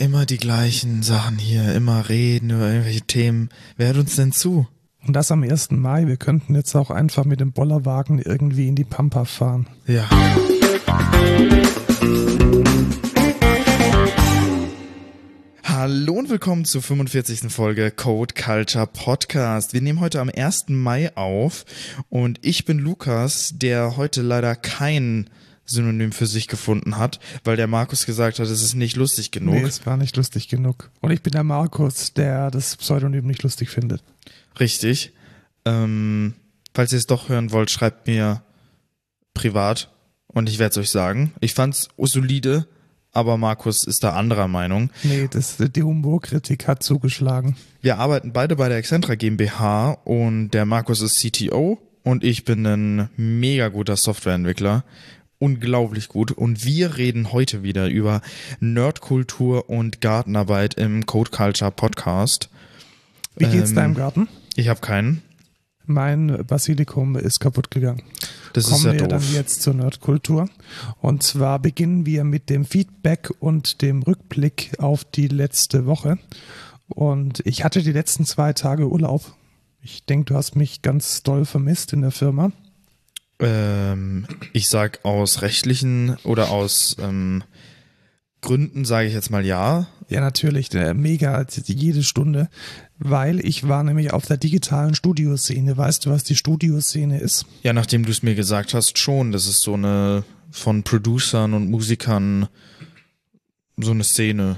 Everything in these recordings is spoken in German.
immer die gleichen Sachen hier, immer reden über irgendwelche Themen. Wer hört uns denn zu? Und das am 1. Mai. Wir könnten jetzt auch einfach mit dem Bollerwagen irgendwie in die Pampa fahren. Ja. Hallo und willkommen zur 45. Folge Code Culture Podcast. Wir nehmen heute am 1. Mai auf und ich bin Lukas, der heute leider kein Synonym für sich gefunden hat, weil der Markus gesagt hat, es ist nicht lustig genug. Nee, es war nicht lustig genug. Und ich bin der Markus, der das Pseudonym nicht lustig findet. Richtig. Ähm, falls ihr es doch hören wollt, schreibt mir privat und ich werde es euch sagen. Ich fand's solide, aber Markus ist da anderer Meinung. Nee, das, die Humorkritik hat zugeschlagen. Wir arbeiten beide bei der Excentra GmbH und der Markus ist CTO und ich bin ein mega guter Softwareentwickler. Unglaublich gut. Und wir reden heute wieder über Nerdkultur und Gartenarbeit im Code Culture Podcast. Wie geht's Ähm, deinem Garten? Ich habe keinen. Mein Basilikum ist kaputt gegangen. Das Kommen ist ja wir doof. dann jetzt zur Nerdkultur. Und zwar beginnen wir mit dem Feedback und dem Rückblick auf die letzte Woche. Und ich hatte die letzten zwei Tage Urlaub. Ich denke, du hast mich ganz doll vermisst in der Firma. Ähm, ich sag aus rechtlichen oder aus ähm, Gründen sage ich jetzt mal ja. Ja, natürlich, mega, jede Stunde, weil ich war nämlich auf der digitalen Studioszene. Weißt du, was die Studioszene ist? Ja, nachdem du es mir gesagt hast, schon. Das ist so eine von Producern und Musikern so eine Szene.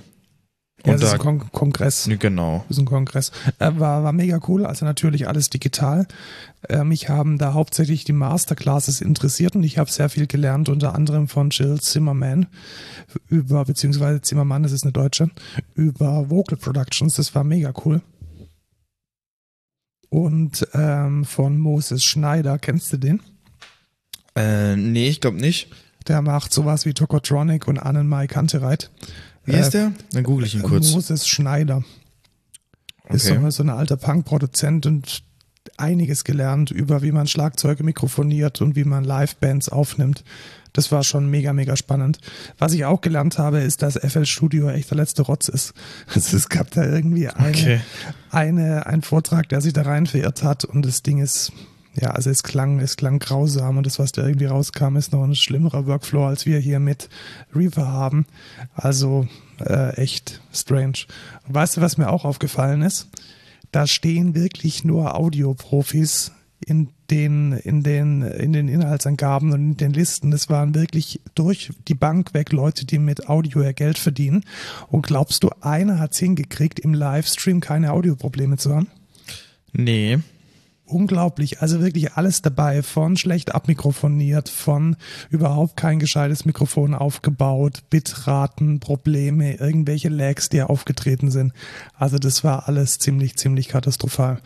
Ja, Und das ist da, ein Kon Kongress. genau. Das ist ein Kongress. Äh, war, war mega cool, also natürlich alles digital. Äh, mich haben da hauptsächlich die Masterclasses interessiert und ich habe sehr viel gelernt, unter anderem von Jill Zimmerman über, beziehungsweise Zimmermann, das ist eine Deutsche, über Vocal Productions, das war mega cool. Und ähm, von Moses Schneider, kennst du den? Äh, nee, ich glaube nicht. Der macht sowas wie Tokotronic und Annenmai Kantereit. Wie ist der? Dann google ich ihn kurz. Moses Schneider. Ist Okay. so, so ein alter Punk-Produzent und einiges gelernt über, wie man Schlagzeuge mikrofoniert und wie man Live-Bands aufnimmt. Das war schon mega, mega spannend. Was ich auch gelernt habe, ist, dass FL Studio echt der letzte Rotz ist. Also es gab da irgendwie eine, Okay. eine, einen Vortrag, der sich da rein verirrt hat und das Ding ist, ja, also es klang, es klang grausam und das, was da irgendwie rauskam, ist noch ein schlimmerer Workflow, als wir hier mit Reaper haben. Also äh, echt strange. Und weißt du, was mir auch aufgefallen ist? Da stehen wirklich nur Audioprofis in den, in den, in den Inhaltsangaben und in den Listen. Das waren wirklich durch die Bank weg Leute, die mit Audio ihr Geld verdienen. Und glaubst du, einer hat's hingekriegt, im Livestream keine Audioprobleme zu haben? Nee. Unglaublich. Also wirklich alles dabei, von schlecht abmikrofoniert, von überhaupt kein gescheites Mikrofon aufgebaut, Bitraten, Probleme, irgendwelche Lags, die aufgetreten sind. Also das war alles ziemlich, ziemlich katastrophal.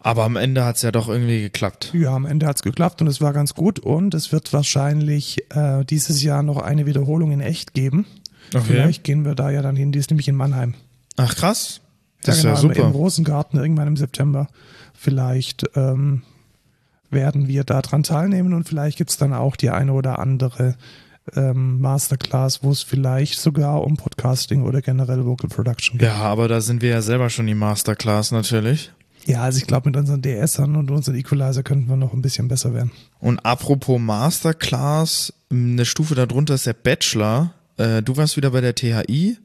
Aber am Ende hat's ja doch irgendwie geklappt. Ja, am Ende hat's geklappt und es war ganz gut und es wird wahrscheinlich äh, dieses Jahr noch eine Wiederholung in echt geben. Okay. Vielleicht gehen wir da ja dann hin, die ist nämlich in Mannheim. Ach krass. Das ja, ist genau, ja Im super. Rosengarten irgendwann im September. Vielleicht ähm, werden wir da dran teilnehmen und vielleicht gibt's dann auch die eine oder andere ähm, Masterclass, wo es vielleicht sogar um Podcasting oder generell Vocal Production geht. Ja, aber da sind wir ja selber schon die Masterclass natürlich. Ja, also ich glaube, mit unseren DSern und unseren Equalizer könnten wir noch ein bisschen besser werden. Und apropos Masterclass, eine Stufe darunter ist der Bachelor. Äh, du warst wieder bei der THI.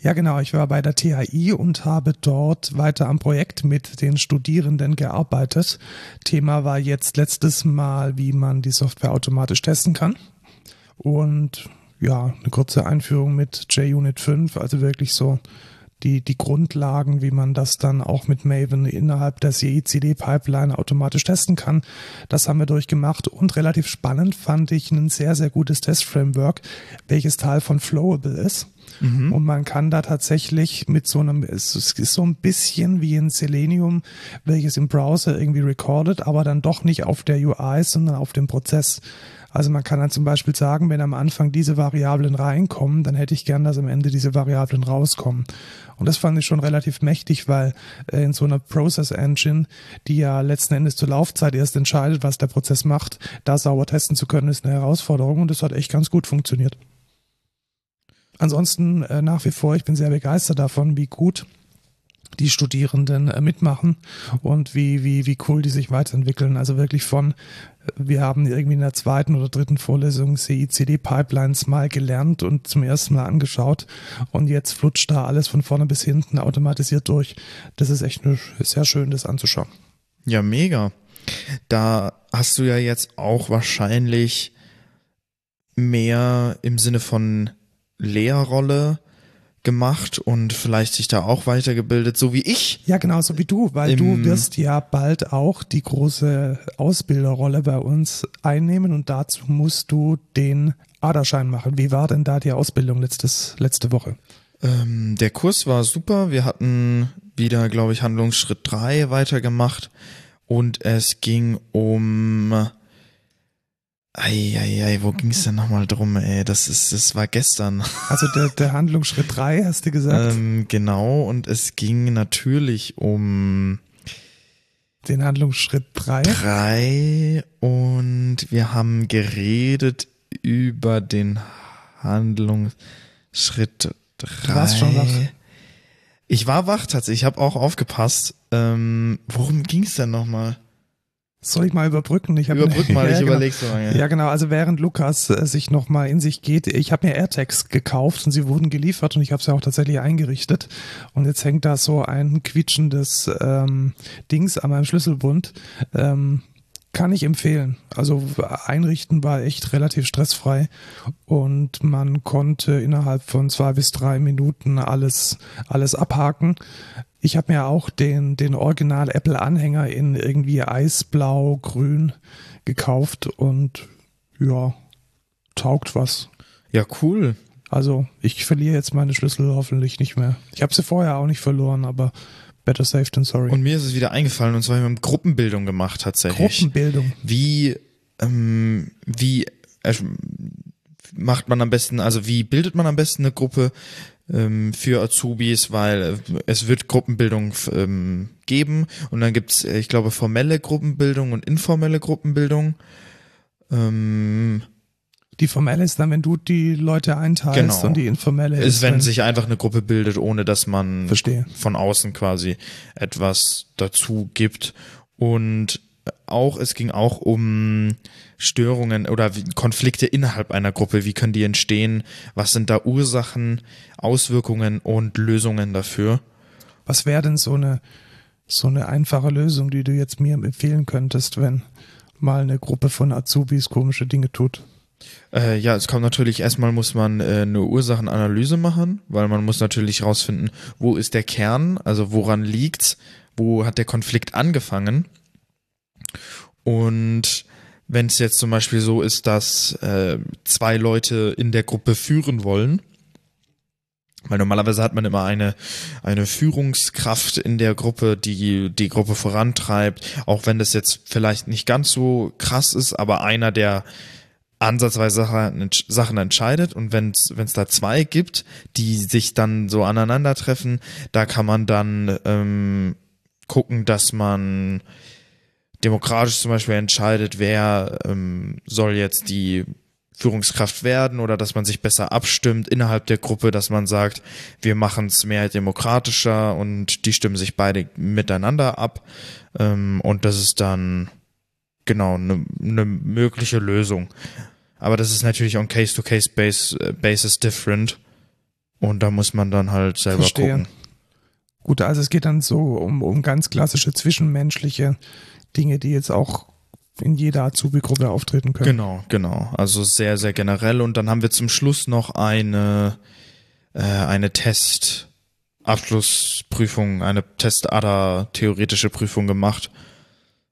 Ja, genau. Ich war bei der THI und habe dort weiter am Projekt mit den Studierenden gearbeitet. Thema war jetzt letztes Mal, wie man die Software automatisch testen kann. Und ja, eine kurze Einführung mit JUnit 5, also wirklich so die, die Grundlagen, wie man das dann auch mit Maven innerhalb der CI-CD-Pipeline automatisch testen kann. Das haben wir durchgemacht und relativ spannend fand ich ein sehr, sehr gutes Test-Framework, welches Teil von Flowable ist. Und man kann da tatsächlich mit so einem, es ist so ein bisschen wie ein Selenium, welches im Browser irgendwie recordet, aber dann doch nicht auf der UI, sondern auf dem Prozess. Also man kann dann zum Beispiel sagen, wenn am Anfang diese Variablen reinkommen, dann hätte ich gern, dass am Ende diese Variablen rauskommen. Und das fand ich schon relativ mächtig, weil äh, in so einer Process Engine, die ja letzten Endes zur Laufzeit erst entscheidet, was der Prozess macht, da sauber testen zu können, ist eine Herausforderung und das hat echt ganz gut funktioniert. Ansonsten äh, nach wie vor, ich bin sehr begeistert davon, wie gut die Studierenden äh, mitmachen und wie, wie, wie cool die sich weiterentwickeln. Also wirklich von, wir haben irgendwie in der zweiten oder dritten Vorlesung CICD-Pipelines mal gelernt und zum ersten Mal angeschaut und jetzt flutscht da alles von vorne bis hinten automatisiert durch. Das ist echt sehr schön, das anzuschauen. Ja, mega. Da hast du ja jetzt auch wahrscheinlich mehr im Sinne von Lehrrolle gemacht und vielleicht sich da auch weitergebildet, so wie ich. Ja, genau, so wie du, weil du wirst ja bald auch die große Ausbilderrolle bei uns einnehmen und dazu musst du den Aderschein machen. Wie war denn da die Ausbildung letztes, letzte Woche? Ähm, der Kurs war super. Wir hatten wieder, glaube ich, Handlungsschritt drei weitergemacht und es ging um Eieiei, wo ging es denn nochmal drum, ey? Das ist, das war gestern. Also der, der Handlungsschritt drei hast du gesagt? Ähm, genau, und es ging natürlich um den Handlungsschritt drei. Drei und wir haben geredet über den Handlungsschritt drei. Du warst schon wach. Ich war wach tatsächlich, ich habe auch aufgepasst. Ähm, worum ging es denn nochmal? Soll ich mal überbrücken? Ich Überbrück mal, ja, ich genau. überlege so lange. Ja, genau. Also während Lukas äh, sich nochmal in sich geht, ich habe mir AirTags gekauft und sie wurden geliefert und ich habe sie auch tatsächlich eingerichtet. Und jetzt hängt da so ein quietschendes ähm, Dings an meinem Schlüsselbund. Ähm, kann ich empfehlen. Also einrichten war echt relativ stressfrei und man konnte innerhalb von zwei bis drei Minuten alles, alles abhaken. Ich habe mir auch den, den Original Apple Anhänger in irgendwie Eisblau, Grün gekauft und ja, taugt was. Ja, cool. Also ich verliere jetzt meine Schlüssel hoffentlich nicht mehr. Ich habe sie vorher auch nicht verloren, aber better safe than sorry. Und mir ist es wieder eingefallen und zwar haben wir Gruppenbildung gemacht tatsächlich. Gruppenbildung. Wie, ähm, wie äh, macht man am besten, also wie bildet man am besten eine Gruppe? ähm, für Azubis, weil äh, es wird Gruppenbildung ähm, geben und dann gibt's, äh, ich glaube, formelle Gruppenbildung und informelle Gruppenbildung. Ähm, die formelle ist dann, wenn du die Leute einteilst genau. und die informelle ist, ist wenn, wenn sich einfach eine Gruppe bildet, ohne dass man Verstehe. von außen quasi etwas dazu gibt. Und auch, es ging auch um Störungen oder Konflikte innerhalb einer Gruppe. Wie können die entstehen? Was sind da Ursachen, Auswirkungen und Lösungen dafür? Was wäre denn so eine, so eine einfache Lösung, die du jetzt mir empfehlen könntest, wenn mal eine Gruppe von Azubis komische Dinge tut? Äh, ja, es kommt natürlich, erstmal muss man äh, eine Ursachenanalyse machen, weil man muss natürlich rausfinden, wo ist der Kern, also woran liegt's, wo hat der Konflikt angefangen. Und wenn es jetzt zum Beispiel so ist, dass äh, zwei Leute in der Gruppe führen wollen, weil normalerweise hat man immer eine, eine Führungskraft in der Gruppe, die die Gruppe vorantreibt, auch wenn das jetzt vielleicht nicht ganz so krass ist, aber einer, der ansatzweise Sachen entscheidet und wenn es da zwei gibt, die sich dann so aneinandertreffen, da kann man dann ähm, gucken, dass man demokratisch zum Beispiel entscheidet, wer ähm, soll jetzt die Führungskraft werden oder dass man sich besser abstimmt innerhalb der Gruppe, dass man sagt, wir machen es mehr demokratischer und die stimmen sich beide miteinander ab. Ähm, und das ist dann genau eine ne mögliche Lösung. Aber das ist natürlich on Case-to-Case-Basis äh, different. Und da muss man dann halt selber Verstehe. gucken. Gut, also es geht dann so um, um ganz klassische zwischenmenschliche Dinge, die jetzt auch in jeder Azubi-Gruppe auftreten können. Genau, genau. Also sehr, sehr generell. Und dann haben wir zum Schluss noch eine, äh, eine Test-Abschlussprüfung, eine Test-ADA-theoretische Prüfung gemacht.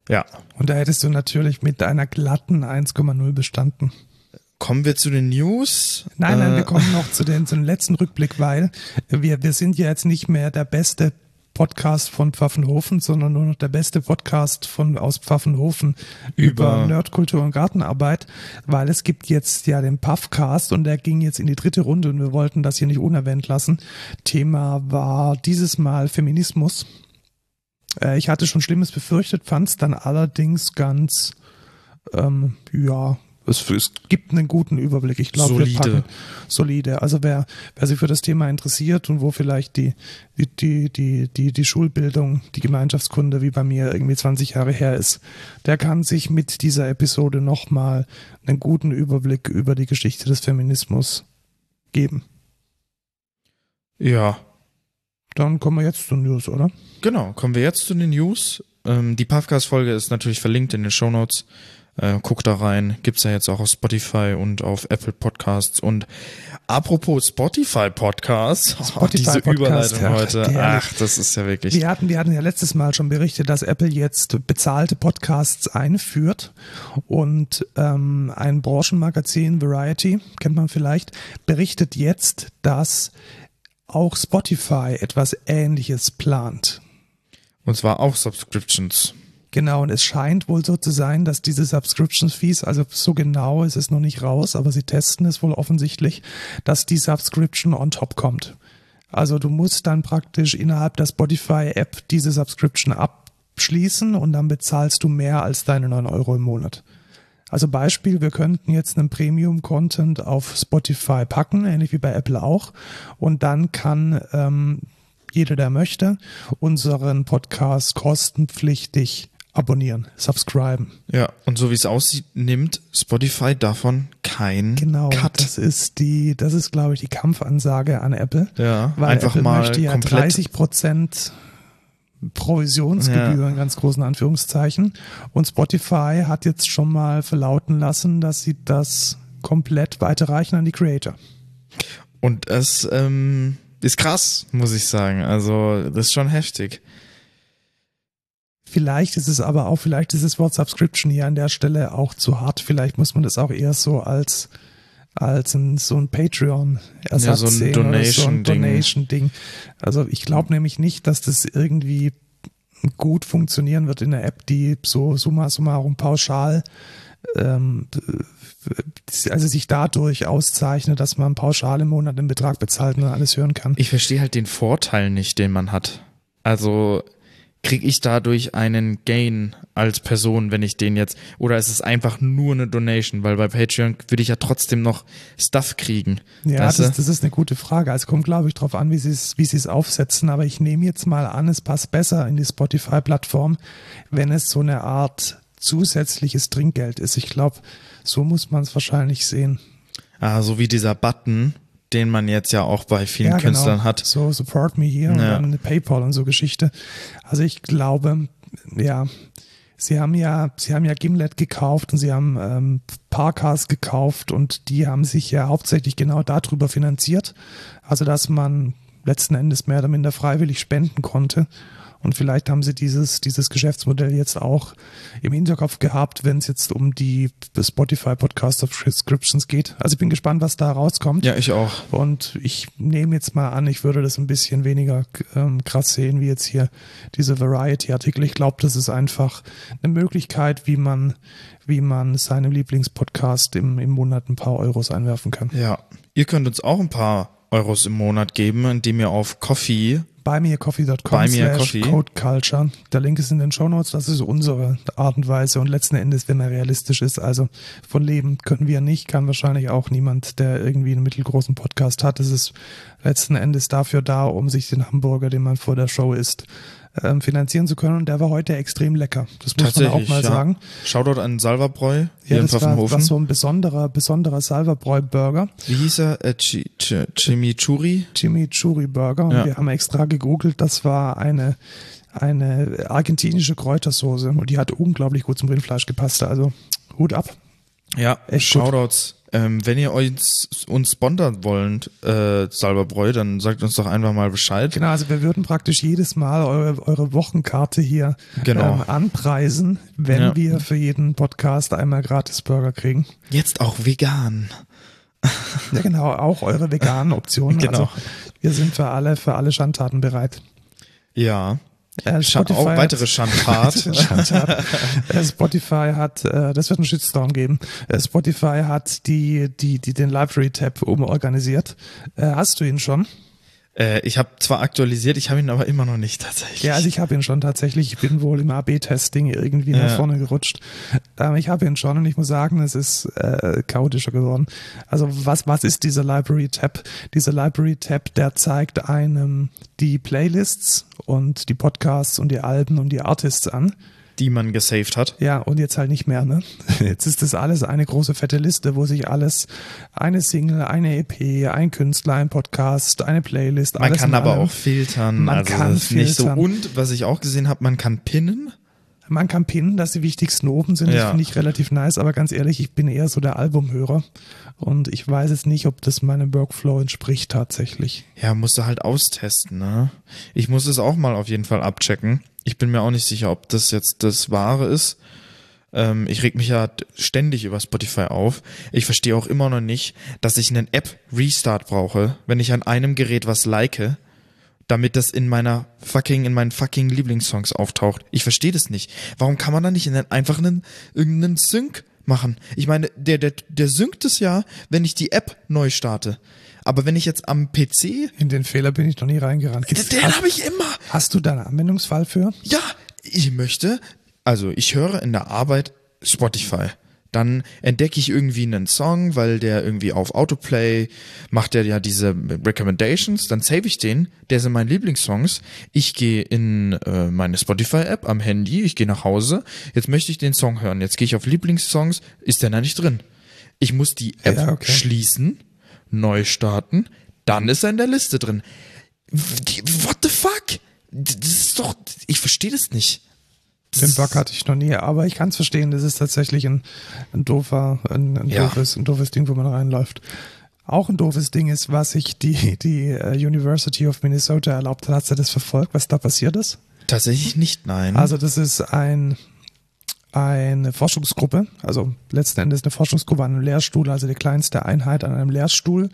Ja. Und da hättest du natürlich mit einer glatten 1,0 bestanden. Kommen wir zu den News? Nein, nein, äh, wir kommen noch zu den, zu den letzten Rückblick, weil wir, wir sind ja jetzt nicht mehr der beste Podcast von Pfaffenhofen, sondern nur noch der beste Podcast von aus Pfaffenhofen über, über Nerdkultur und Gartenarbeit, weil es gibt jetzt ja den Puffcast und der ging jetzt in die dritte Runde und wir wollten das hier nicht unerwähnt lassen. Thema war dieses Mal Feminismus. Äh, ich hatte schon Schlimmes befürchtet, fand es dann allerdings ganz, ähm, ja, es, es gibt einen guten Überblick. Ich glaube, wir Solide. packen solide. Also wer, wer sich für das Thema interessiert und wo vielleicht die, die, die, die, die, die Schulbildung, die Gemeinschaftskunde wie bei mir irgendwie 20 Jahre her ist, der kann sich mit dieser Episode nochmal einen guten Überblick über die Geschichte des Feminismus geben. Ja, Dann kommen wir jetzt zu News, oder? genau. Kommen wir jetzt zu den News. Ähm, die Podcast-Folge ist natürlich verlinkt in den Shownotes. Äh, guckt da rein. Gibt's ja jetzt auch auf Spotify und auf Apple Podcasts. Und apropos Spotify Podcasts, Spotify diese Podcast, Überleitung ja, heute. Ach, das ist ja wirklich. Wir hatten, wir hatten ja letztes Mal schon berichtet, dass Apple jetzt bezahlte Podcasts einführt und ähm, ein Branchenmagazin, Variety, kennt man vielleicht, berichtet jetzt, dass auch Spotify etwas Ähnliches plant. Und zwar auch Subscriptions. Genau, und es scheint wohl so zu sein, dass diese Subscription Fees, also so genau ist es noch nicht raus, aber sie testen es wohl offensichtlich, dass die Subscription on top kommt. Also du musst dann praktisch innerhalb der Spotify-App diese Subscription abschließen und dann bezahlst du mehr als deine 9 Euro im Monat. Also Beispiel, wir könnten jetzt einen Premium-Content auf Spotify packen, ähnlich wie bei Apple auch. Und dann kann ähm, jeder, der möchte, unseren Podcast kostenpflichtig abonnieren, subscriben. Ja, und so wie es aussieht, nimmt Spotify davon kein Genau, Cut. das ist die, das ist, glaube ich, die Kampfansage an Apple. ja, Weil einfach Apple mal möchte ja komplett. 30 Prozent Provisionsgebühren, Ja. ganz großen Anführungszeichen. Und Spotify hat jetzt schon mal verlauten lassen, dass sie das komplett weiterreichen an die Creator. Und es ähm, ist krass, muss ich sagen. Also, das ist schon heftig. Vielleicht ist es aber auch, vielleicht ist das Wort Subscription hier an der Stelle auch zu hart. Vielleicht muss man das auch eher so als, als ein, so ein Patreon-Ersatz Ja, so ein oder so Donation-Ding. Donation-Ding. Also ich glaube nämlich nicht, dass das irgendwie gut funktionieren wird in der App, die so summa summarum pauschal ähm, also sich dadurch auszeichnet, dass man pauschal im Monat einen Betrag bezahlt und alles hören kann. Ich verstehe halt den Vorteil nicht, den man hat. Also kriege ich dadurch einen Gain als Person, wenn ich den jetzt, oder ist es einfach nur eine Donation, weil bei Patreon würde ich ja trotzdem noch Stuff kriegen. Ja, das, das ist eine gute Frage. Also kommt, glaube ich, drauf an, wie sie es, wie sie es aufsetzen. Aber ich nehme jetzt mal an, es passt besser in die Spotify-Plattform, wenn es so eine Art zusätzliches Trinkgeld ist. Ich glaube, so muss man es wahrscheinlich sehen. Ah, so wie dieser Button, den man jetzt ja auch bei vielen Künstlern hat. So support me hier und Ja. dann eine PayPal und so Geschichte. Also ich glaube, ja, sie haben ja, sie haben ja Gimlet gekauft und sie haben ähm, Parcast gekauft und die haben sich ja hauptsächlich genau darüber finanziert. Also dass man letzten Endes mehr oder minder freiwillig spenden konnte. Und vielleicht haben sie dieses, dieses Geschäftsmodell jetzt auch im Hinterkopf gehabt, wenn es jetzt um die Spotify Podcast Subscriptions geht. Also ich bin gespannt, was da rauskommt. Ja, ich auch. Und ich nehme jetzt mal an, ich würde das ein bisschen weniger ähm, krass sehen, wie jetzt hier diese Variety-Artikel. Ich glaube, das ist einfach eine Möglichkeit, wie man, wie man seinem Lieblingspodcast im, im Monat ein paar Euros einwerfen kann. Ja. Ihr könnt uns auch ein paar Euros im Monat geben, indem ihr auf Coffee buymeacoffee.com slash coffee. Code Culture. Der Link ist in den Shownotes. Das ist unsere Art und Weise. Und letzten Endes, wenn man realistisch ist, also von leben können wir nicht, kann wahrscheinlich auch niemand, der irgendwie einen mittelgroßen Podcast hat. Es ist letzten Endes dafür da, um sich den Hamburger, den man vor der Show isst, ähm, finanzieren zu können. Und der war heute extrem lecker. Das muss man auch mal ja. sagen. Shoutout an Salverbräu hier Ja, in das war, Pfaffenhofen. so ein besonderer, besonderer Salverbräu-Burger. Wie hieß er? Äh, Chi- Chi- Chimichurri? Chimichurri Burger und Ja. wir haben extra gegoogelt, das war eine, eine argentinische Kräutersoße und die hat unglaublich gut zum Rindfleisch gepasst, also Hut ab. Ja, Echt gut. Shoutouts. Ähm, wenn ihr uns, uns sponsern wollt, äh, Salverbräu, dann sagt uns doch einfach mal Bescheid. Genau, also wir würden praktisch jedes Mal eure, eure Wochenkarte hier Genau. ähm, anpreisen, wenn Ja. wir für jeden Podcast einmal gratis Burger kriegen. Jetzt auch vegan. Ja genau, auch eure veganen Optionen. Genau. Also wir sind für alle, für alle Schandtaten bereit. Ja. Äh, Scha auch hat- weitere Schandtat. Schandtat. Äh, Spotify hat, äh, das wird einen Shitstorm geben. Äh, Spotify hat die, die, die den Library-Tab umorganisiert. Äh, hast du ihn schon? Äh, ich habe zwar aktualisiert, ich habe ihn aber immer noch nicht tatsächlich. Ja, also ich habe ihn schon tatsächlich. Ich bin wohl im AB-Testing irgendwie Ja. nach vorne gerutscht. Ähm, ich habe ihn schon und ich muss sagen, es ist äh, chaotischer geworden. Also was, was ist dieser Library-Tab? Dieser Library-Tab, der zeigt einem die Playlists und die Podcasts und die Alben und die Artists an. Die man gesaved hat. Ja, und jetzt halt nicht mehr, ne? Jetzt ist das alles eine große fette Liste, wo sich alles, eine Single, eine EP, ein Künstler, ein Podcast, eine Playlist, Man kann aber allem. auch filtern. Man also kann das nicht so. filtern. Und was ich auch gesehen habe, man kann pinnen. Man kann pinnen, dass die wichtigsten oben sind. Das Ja. finde ich relativ nice, aber ganz ehrlich, ich bin eher so der Albumhörer. Und ich weiß jetzt nicht, ob das meinem Workflow entspricht tatsächlich. Ja, musst du halt austesten, ne? Ich muss es auch mal auf jeden Fall abchecken. Ich bin mir auch nicht sicher, ob das jetzt das Wahre ist. Ähm, ich reg mich ja ständig über Spotify auf. Ich verstehe auch immer noch nicht, dass ich einen App-Restart brauche, wenn ich an einem Gerät was like, damit das in meiner fucking, in meinen fucking Lieblingssongs auftaucht. Ich verstehe das nicht. Warum kann man da nicht in einen, einfach einen, irgendeinen Sync machen? Ich meine, der, der, der synkt es ja, wenn ich die App neu starte. Aber wenn ich jetzt am PC, In den Fehler bin ich noch nie reingerannt. den, den habe ich immer. hast du da einen Anwendungsfall für? Ja, ich möchte, also ich höre in der Arbeit Spotify. Dann entdecke ich irgendwie einen Song, weil der irgendwie auf Autoplay macht der ja diese Recommendations, dann save ich den, der sind meine Lieblingssongs. Ich gehe in äh, meine Spotify-App am Handy, ich gehe nach Hause, jetzt möchte ich den Song hören, jetzt gehe ich auf Lieblingssongs, ist der da nicht drin. Ich muss die App Ja, okay. schließen, neu starten, dann ist er in der Liste drin. What the fuck? Das ist doch, ich verstehe das nicht. Das Den Bug hatte ich noch nie, aber ich kann es verstehen, das ist tatsächlich ein, ein doofer, ein, ein, Ja. doofes, ein doofes Ding, wo man reinläuft. Auch ein doofes Ding ist, was sich die, die äh, University of Minnesota erlaubt hat. Hast du das verfolgt, was da passiert ist? Tatsächlich nicht, nein. Also das ist ein, eine Forschungsgruppe, also letzten Endes eine Forschungsgruppe an einem Lehrstuhl, also die kleinste Einheit an einem Lehrstuhl.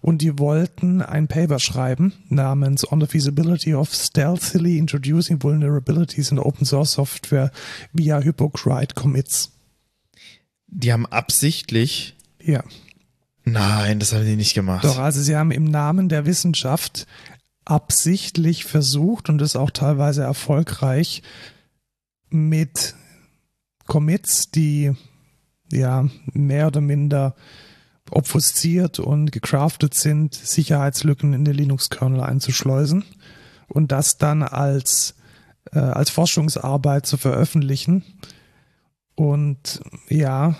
Und die wollten ein Paper schreiben namens On the Feasibility of Stealthily Introducing Vulnerabilities in Open Source Software via Hypocrite Commits. die haben absichtlich, Ja, nein, das haben die nicht gemacht. doch, also sie haben im Namen der Wissenschaft absichtlich versucht und das auch teilweise erfolgreich mit Commits, die ja mehr oder minder obfusziert und gecraftet sind, Sicherheitslücken in den Linux-Kernel einzuschleusen und das dann als, äh, als Forschungsarbeit zu veröffentlichen. Und ja,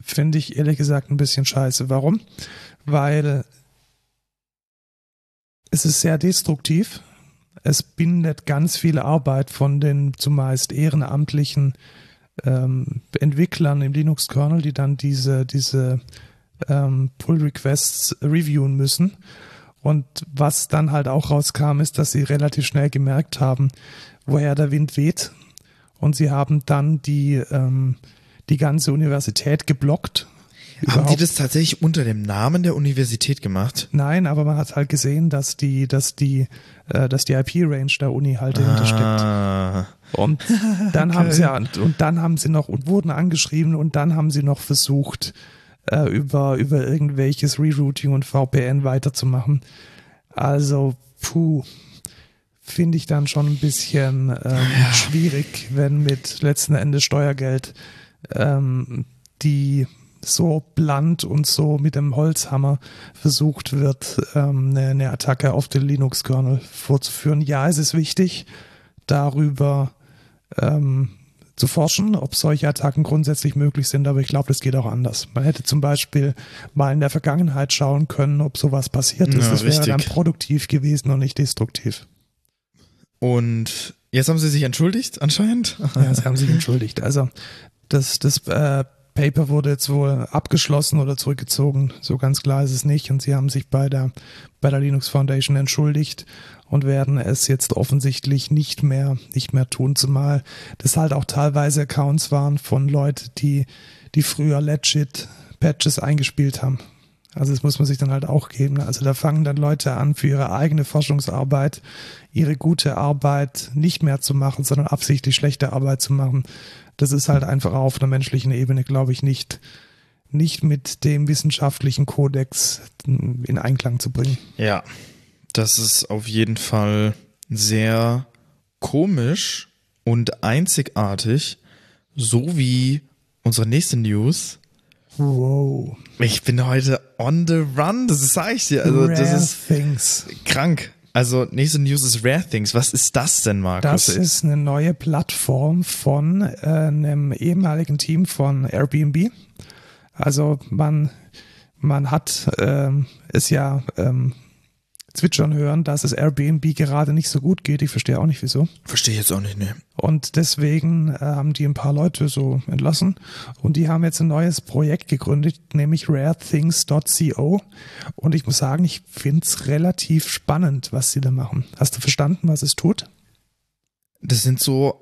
finde ich ehrlich gesagt ein bisschen scheiße. Warum? Weil es ist sehr destruktiv. Es bindet ganz viel Arbeit von den zumeist ehrenamtlichen ähm, Entwicklern im Linux-Kernel, die dann diese, diese ähm, Pull-Requests reviewen müssen. Und was dann halt auch rauskam, ist, dass sie relativ schnell gemerkt haben, woher der Wind weht. Und sie haben dann die, ähm, die ganze Universität geblockt. Haben die das tatsächlich unter dem Namen der Universität gemacht? Nein, aber man hat halt gesehen, dass die, dass die, äh, dass die IP-Range der Uni halt dahinter steckt. Ah, Und dann haben sie ja, und, dann haben sie noch und wurden angeschrieben und dann haben sie noch versucht, äh, über, über irgendwelches Rerouting und VPN weiterzumachen. Also, puh, finde ich dann schon ein bisschen ähm, schwierig, wenn mit letzten Endes Steuergeld ähm, die so blunt und so mit dem Holzhammer versucht wird, ähm, eine, eine Attacke auf den Linux-Kernel vorzuführen. Ja, es ist wichtig, darüber ähm, zu forschen, ob solche Attacken grundsätzlich möglich sind, aber ich glaube, das geht auch anders. Man hätte zum Beispiel mal in der Vergangenheit schauen können, ob sowas passiert ist. Ja, das wäre richtig. dann produktiv gewesen und nicht destruktiv. Und jetzt haben sie sich entschuldigt, anscheinend. Ja, sie haben sich entschuldigt. Also das, das äh, Paper wurde jetzt wohl abgeschlossen oder zurückgezogen. So ganz klar ist es nicht. Und sie haben sich bei der, bei der Linux Foundation entschuldigt und werden es jetzt offensichtlich nicht mehr, nicht mehr tun, zumal das halt auch teilweise Accounts waren von Leuten, die, die früher legit Patches eingespielt haben. Also das muss man sich dann halt auch geben. Also da fangen dann Leute an, für ihre eigene Forschungsarbeit ihre gute Arbeit nicht mehr zu machen, sondern absichtlich schlechte Arbeit zu machen. Das ist halt einfach auf einer menschlichen Ebene, glaube ich, nicht, nicht mit dem wissenschaftlichen Kodex in Einklang zu bringen. Ja. Das ist auf jeden Fall sehr komisch und einzigartig, so wie unsere nächste News. Wow. Ich bin heute on the run, das sage ich dir. Also, Rare das ist Things. krank. Also, nächste News ist Rare Things. Was ist das denn, Markus? Das ist eine neue Plattform von äh, einem ehemaligen Team von Airbnb. Also man, man hat ähm, es ja ähm, zwitschern hören, dass es Airbnb gerade nicht so gut geht. Ich verstehe auch nicht wieso. Verstehe ich jetzt auch nicht, ne? Und deswegen äh, haben die ein paar Leute so entlassen. Und die haben jetzt ein neues Projekt gegründet, nämlich rarethings.co. Und ich muss sagen, ich finde es relativ spannend, was sie da machen. Hast du verstanden, was es tut? Das sind so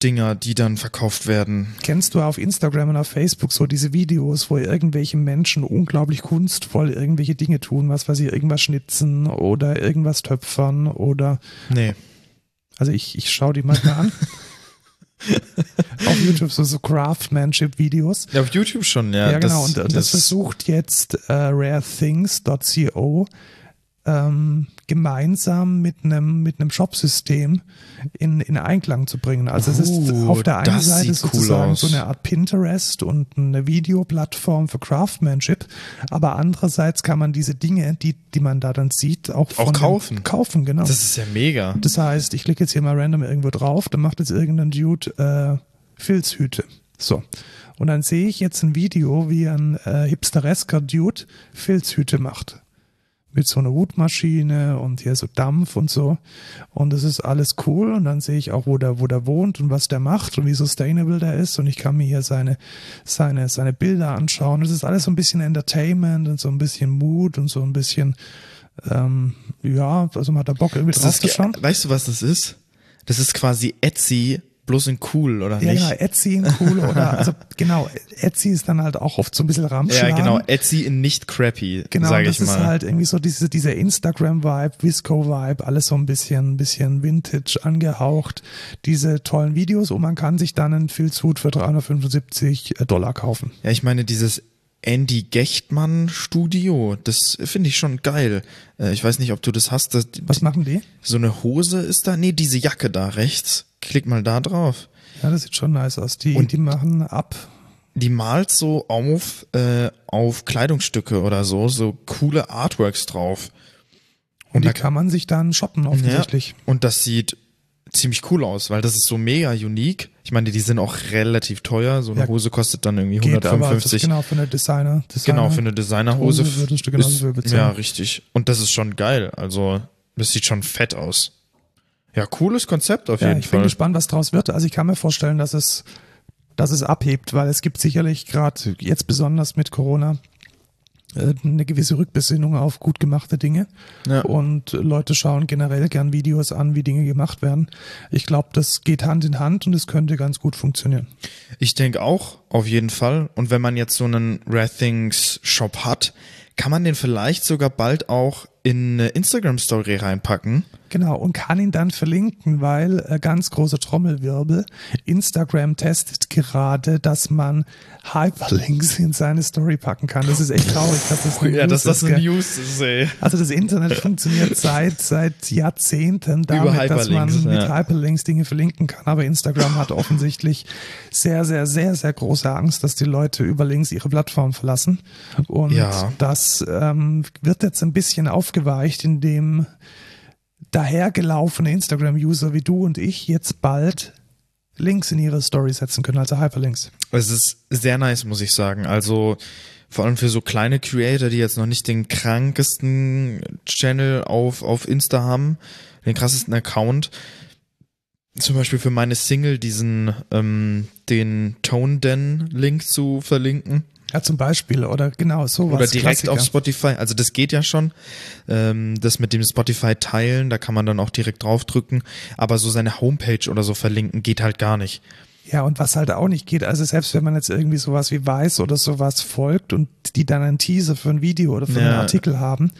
Art-Dinger, die dann verkauft werden. Kennst du auf Instagram und auf Facebook so diese Videos, wo irgendwelche Menschen unglaublich kunstvoll irgendwelche Dinge tun, was weiß ich, irgendwas schnitzen oder irgendwas töpfern oder Nee. Also ich, ich schaue die manchmal an. Auf YouTube so, so Craftsmanship-Videos. Ja, auf YouTube schon, ja. Ja, genau. und, und das, das versucht jetzt äh, rarethings.co ähm, gemeinsam mit einem mit einem Shopsystem in, in Einklang zu bringen. Also es ist Oh, auf der einen Seite cool sozusagen aus. so eine Art Pinterest und eine Videoplattform für Craftsmanship, aber andererseits kann man diese Dinge, die die man da dann sieht, auch, den- kaufen. Kaufen, genau. Das ist ja mega. Das heißt, ich klicke jetzt hier mal random irgendwo drauf, dann macht jetzt irgendein Dude äh, Filzhüte. So. Und dann sehe ich jetzt ein Video, wie ein äh, hipsteresker Dude Filzhüte macht. Mit so einer Hutmaschine und hier so Dampf und so. Und das ist alles cool. Und dann sehe ich auch, wo der, wo der wohnt und was der macht und wie sustainable der ist. Und ich kann mir hier seine, seine, seine Bilder anschauen. Das ist alles so ein bisschen Entertainment und so ein bisschen Mood und so ein bisschen, ähm, ja, also man hat da Bock irgendwie Das drauf ist, zu schauen. weißt du, was das ist? Das ist quasi Etsy, bloß in cool, oder Ja, nicht? genau, Etsy in cool oder, also genau, Etsy ist dann halt auch oft so ein bisschen Ramschlagen. Ja, genau. Etsy in nicht crappy, Genau, sage das ich mal. ist halt irgendwie so diese, dieser Instagram-Vibe, Visco-Vibe, alles so ein bisschen, bisschen Vintage angehaucht. Diese tollen Videos und man kann sich dann einen Filzhut für 375 Dollar kaufen. ja, ich meine, dieses Andy Gechtmann Studio, das finde ich schon geil. Äh, Ich weiß nicht, ob du das hast. Das, Was machen die? so eine Hose ist da? Nee, diese Jacke da rechts. Klick mal da drauf. Ja, das sieht schon nice aus. Die, Und- die machen ab. Die malt so auf, äh, auf Kleidungsstücke oder so, so coole Artworks drauf. Und die da- kann man sich dann shoppen offensichtlich. Ja, und das sieht ziemlich cool aus, weil das ist so mega unique. Ich meine, die sind auch relativ teuer. So eine Ja. Hose kostet dann irgendwie Geht aber das 155. genau für eine Designer. Designer Genau, für eine Designerhose. Hose würdest du genauso ist- viel bezahlen. Ja, richtig. Und das ist schon geil. Also, das sieht schon fett aus. Ja, cooles Konzept auf Ja, jeden ich bin Fall. gespannt, was draus wird. Also ich kann mir vorstellen, dass es, dass es abhebt, weil es gibt sicherlich gerade jetzt besonders mit Corona äh, eine gewisse Rückbesinnung auf gut gemachte Dinge. Ja. Und Leute schauen generell gern Videos an, wie Dinge gemacht werden. Ich glaube, das geht Hand in Hand und es könnte ganz gut funktionieren. Ich denke auch, auf jeden Fall. Und wenn man jetzt so einen Rare Things Shop hat, kann man den vielleicht sogar bald auch in eine Instagram Story reinpacken. Genau, und kann ihn dann verlinken, weil äh, ganz große Trommelwirbel. Instagram testet gerade, dass man Hyperlinks in seine Story packen kann. Das ist echt traurig, dass das eine Ja, News dass das ist, eine? News ist, ey. Also das Internet funktioniert seit seit Jahrzehnten damit, dass man Hyperlinks, mit ja. Hyperlinks Dinge verlinken kann. Aber Instagram hat offensichtlich sehr, sehr, sehr, sehr große Angst, dass die Leute über Links ihre Plattform verlassen. Und Ja. das ähm, wird jetzt ein bisschen aufgeweicht, indem dahergelaufene Instagram-User wie du und ich jetzt bald Links in ihre Story setzen können, also Hyperlinks. Es ist sehr nice, muss ich sagen. Also vor allem für so kleine Creator, die jetzt noch nicht den krankesten Channel auf, auf Insta haben, den krassesten Account. Zum Beispiel für meine Single diesen, ähm, den Tone Den Link zu verlinken. Ja, zum Beispiel, oder genau, sowas. Oder direkt Klassiker. auf Spotify. Also das geht ja schon. Ähm, das mit dem Spotify teilen, da kann man dann auch direkt draufdrücken. Aber so seine Homepage oder so verlinken geht halt gar nicht. Ja, und was halt auch nicht geht, also selbst wenn man jetzt irgendwie sowas wie Weiß oder sowas folgt und die dann einen Teaser für ein Video oder für einen Ja. Artikel haben,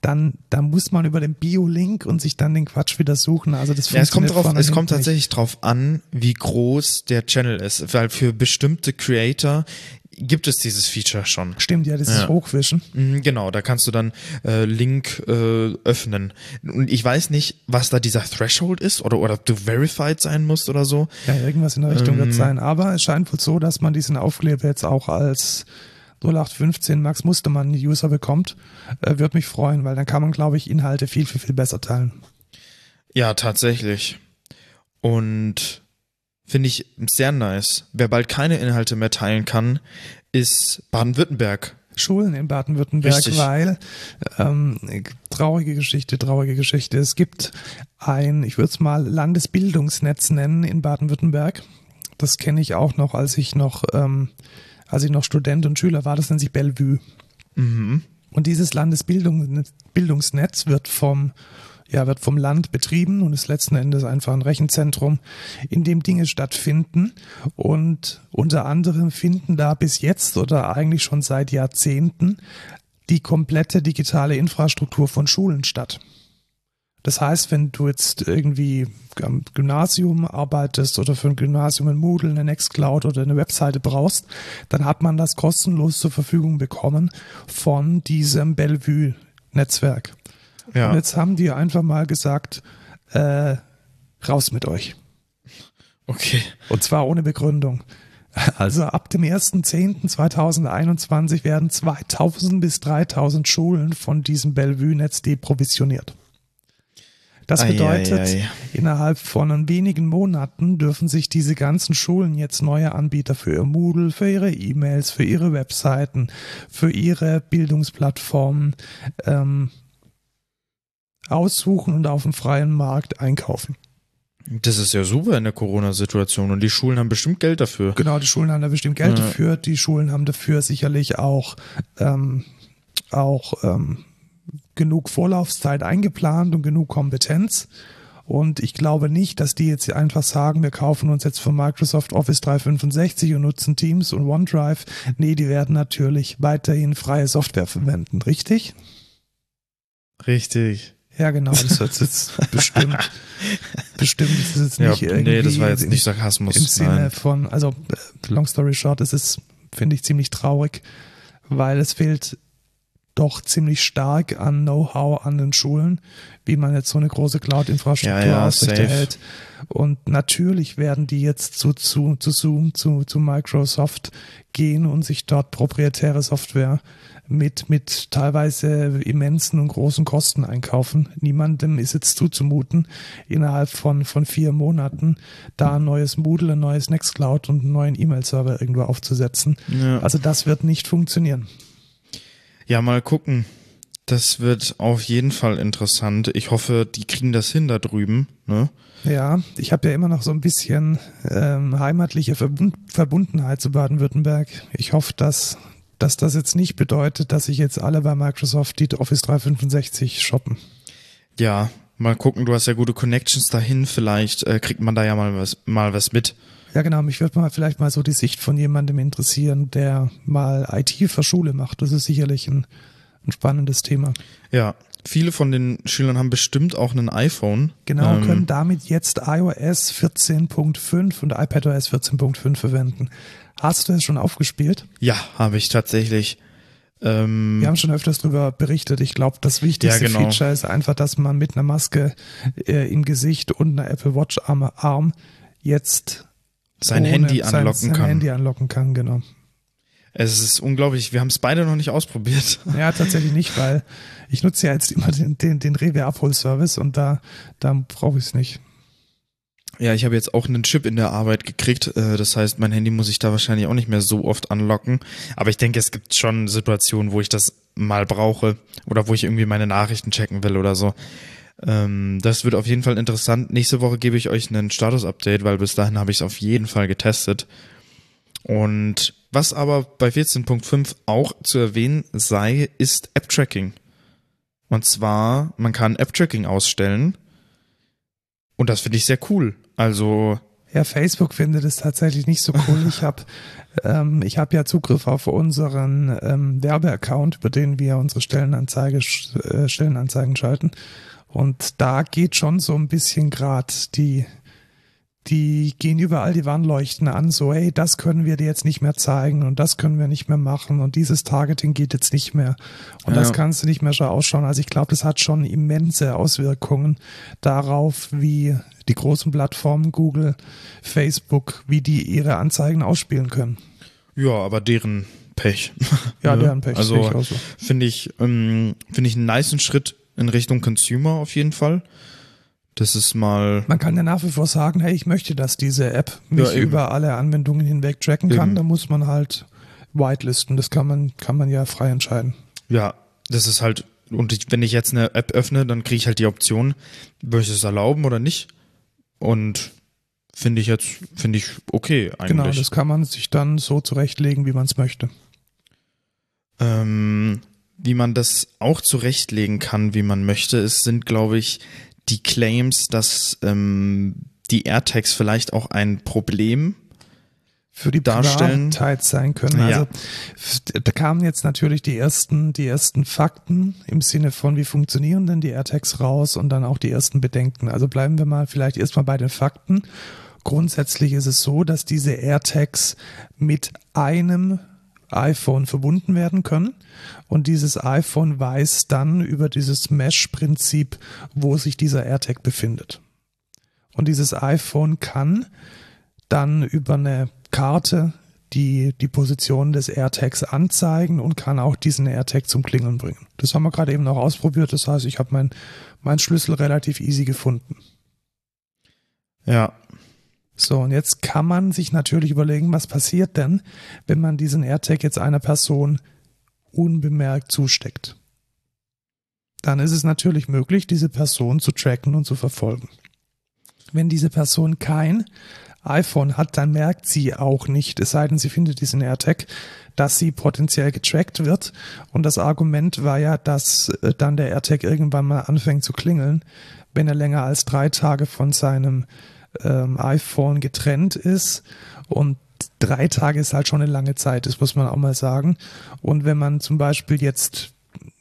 dann, dann muss man über den Bio-Link und sich dann den Quatsch wieder suchen. Also das Ja, es kommt drauf, es kommt nicht. tatsächlich drauf an, wie groß der Channel ist, weil für bestimmte Creator gibt es dieses Feature schon. Stimmt, ja, das Ja. ist Hochwischen. Mhm, Genau, da kannst du dann äh, Link äh, öffnen. Und ich weiß nicht, was da dieser Threshold ist oder, oder ob du verified sein musst oder so. Ja, irgendwas in der Richtung Ähm. wird sein. Aber es scheint wohl so, dass man diesen Aufkleber jetzt auch als 0815 Max Mustermann User bekommt. Äh, Würde mich freuen, weil dann kann man, glaube ich, Inhalte viel, viel, viel besser teilen. Ja, tatsächlich. Und finde ich sehr nice. Wer bald keine Inhalte mehr teilen kann, ist Baden-Württemberg. Schulen in Baden-Württemberg, weil ähm, traurige Geschichte, traurige Geschichte. Es gibt ein, ich würde es mal Landesbildungsnetz nennen in Baden-Württemberg. Das kenne ich auch noch, als ich noch, ähm, als ich noch Student und Schüler war. Das nennt sich Bellevue. Mhm. Und dieses Landesbildungsnetz wird vom, ja, wird vom Land betrieben und ist letzten Endes einfach ein Rechenzentrum, in dem Dinge stattfinden. Und unter anderem finden da bis jetzt oder eigentlich schon seit Jahrzehnten die komplette digitale Infrastruktur von Schulen statt. Das heißt, wenn du jetzt irgendwie am Gymnasium arbeitest oder für ein Gymnasium ein Moodle, eine Nextcloud oder eine Webseite brauchst, dann hat man das kostenlos zur Verfügung bekommen von diesem Bellevue-Netzwerk. Ja. Und jetzt haben die einfach mal gesagt, äh, raus mit euch. Okay. Und zwar ohne Begründung. Also ab dem 1.10.2021 werden 2000 bis 3000 Schulen von diesem Bellevue-Netz deprovisioniert. Das Ei, bedeutet, ei, ei. innerhalb von wenigen Monaten dürfen sich diese ganzen Schulen jetzt neue Anbieter für ihr Moodle, für ihre E-Mails, für ihre Webseiten, für ihre Bildungsplattformen ähm, aussuchen und auf dem freien Markt einkaufen. Das ist ja super in der Corona-Situation und die Schulen haben bestimmt Geld dafür. Genau, die Schulen haben da bestimmt Geld Ja. dafür. Die Schulen haben dafür sicherlich auch, ähm, auch ähm, genug Vorlaufzeit eingeplant und genug Kompetenz. Und ich glaube nicht, dass die jetzt einfach sagen, wir kaufen uns jetzt von Microsoft Office 365 und nutzen Teams und OneDrive. Nee, die werden natürlich weiterhin freie Software verwenden, richtig? Richtig. Ja, genau, das wird jetzt bestimmt, bestimmt ist es jetzt Ja, nicht irgendwie nee, das war jetzt nicht Sarkasmus. im Sinne Nein. von, also long story short, es ist, finde ich, ziemlich traurig, weil es fehlt doch ziemlich stark an Know-how an den Schulen, wie man jetzt so eine große Cloud-Infrastruktur Ja, ja, aufrechterhält. Und natürlich werden die jetzt zu, zu, zu Zoom, zu, zu Microsoft gehen und sich dort proprietäre Software mit, mit teilweise immensen und großen Kosten einkaufen. Niemandem ist jetzt zuzumuten, innerhalb von, von vier Monaten da ein neues Moodle, ein neues Nextcloud und einen neuen E-Mail-Server irgendwo aufzusetzen. Ja. Also das wird nicht funktionieren. ja, mal gucken. Das wird auf jeden Fall interessant. Ich hoffe, die kriegen das hin da drüben. Ne? Ja, ich habe ja immer noch so ein bisschen ähm, heimatliche Verbund Verbundenheit zu Baden-Württemberg. Ich hoffe, dass, dass das jetzt nicht bedeutet, dass sich jetzt alle bei Microsoft die Office 365 shoppen. Ja, mal gucken. Du hast ja gute Connections dahin. Vielleicht äh, kriegt man da ja mal was, mal was mit. Ja, genau. Mich würde mal vielleicht mal so die Sicht von jemandem interessieren, der mal IT für Schule macht. Das ist sicherlich ein, ein spannendes Thema. Ja, viele von den Schülern haben bestimmt auch ein iPhone. Genau, Ähm, können damit jetzt iOS 14.5 und iPadOS 14.5 verwenden. Hast du es schon aufgespielt? Ja, habe ich tatsächlich. Ähm, Wir haben schon öfters darüber berichtet. Ich glaube, das wichtigste Ja, genau. Feature ist einfach, dass man mit einer Maske äh, im Gesicht und einer Apple Watch am Arm jetzt sein Handy sein, anlocken sein kann. Handy anlocken kann, genau. Es ist unglaublich. Wir haben es beide noch nicht ausprobiert. Ja, tatsächlich nicht, weil ich nutze ja jetzt immer den, den, den Rewe-Abholservice und da, da brauche ich es nicht. Ja, ich habe jetzt auch einen Chip in der Arbeit gekriegt. Äh, Das heißt, mein Handy muss ich da wahrscheinlich auch nicht mehr so oft anlocken. Aber ich denke, es gibt schon Situationen, wo ich das mal brauche oder wo ich irgendwie meine Nachrichten checken will oder so. Ähm, Das wird auf jeden Fall interessant. Nächste Woche gebe ich euch einen Status-Update, weil bis dahin habe ich es auf jeden Fall getestet. Und was aber bei 14.5 auch zu erwähnen sei, ist App-Tracking. Und zwar, man kann App-Tracking ausstellen. Und das finde ich sehr cool. Also, Ja, Facebook findet es tatsächlich nicht so cool. Ich habe ähm, ich hab ja Zugriff auf unseren ähm, Werbeaccount, über den wir unsere Stellenanzeige, äh, Stellenanzeigen schalten. Und da geht schon so ein bisschen grad die, die gehen überall die Warnleuchten an, so, hey, das können wir dir jetzt nicht mehr zeigen und das können wir nicht mehr machen und dieses Targeting geht jetzt nicht mehr und ja. das kannst du nicht mehr so ausschauen. Also ich glaube, das hat schon immense Auswirkungen darauf, wie die großen Plattformen Google, Facebook, wie die ihre Anzeigen ausspielen können. Ja, aber deren Pech. Ja, ne? deren Pech. Also so. finde ich, ähm, finde ich einen niceen Schritt in Richtung Consumer auf jeden Fall. Das ist mal. Man kann ja nach wie vor sagen, hey, ich möchte, dass diese App mich ja, über alle Anwendungen hinweg tracken kann. Eben. Da muss man halt whitelisten. Das kann man, kann man ja frei entscheiden. Ja, das ist halt, und ich, wenn ich jetzt eine App öffne, dann kriege ich halt die Option, möchte ich es erlauben oder nicht? Und finde ich jetzt, finde ich okay eigentlich. Genau, das kann man sich dann so zurechtlegen, wie man es möchte. Ähm, wie man das auch zurechtlegen kann, wie man möchte, es sind, glaube ich, die Claims, dass ähm, die AirTags vielleicht auch ein Problem für die darstellen Privatheit sein können. Also ja. da kamen jetzt natürlich die ersten, die ersten Fakten im Sinne von, wie funktionieren denn die AirTags raus und dann auch die ersten Bedenken. Also bleiben wir mal vielleicht erstmal bei den Fakten. Grundsätzlich ist es so, dass diese AirTags mit einem iPhone verbunden werden können. Und dieses iPhone weiß dann über dieses Mesh-Prinzip, wo sich dieser AirTag befindet. Und dieses iPhone kann dann über eine Karte die, die Position des AirTags anzeigen und kann auch diesen AirTag zum Klingeln bringen. Das haben wir gerade eben auch ausprobiert. Das heißt, ich habe meinen mein Schlüssel relativ easy gefunden. Ja, so, und jetzt kann man sich natürlich überlegen, was passiert denn, wenn man diesen AirTag jetzt einer Person unbemerkt zusteckt. Dann ist es natürlich möglich, diese Person zu tracken und zu verfolgen. Wenn diese Person kein iPhone hat, dann merkt sie auch nicht, es sei denn, sie findet diesen AirTag, dass sie potenziell getrackt wird. Und das Argument war ja, dass äh, dann der AirTag irgendwann mal anfängt zu klingeln, wenn er länger als drei Tage von seinem ähm, iPhone getrennt ist und drei Tage ist halt schon eine lange Zeit, das muss man auch mal sagen. Und wenn man zum Beispiel jetzt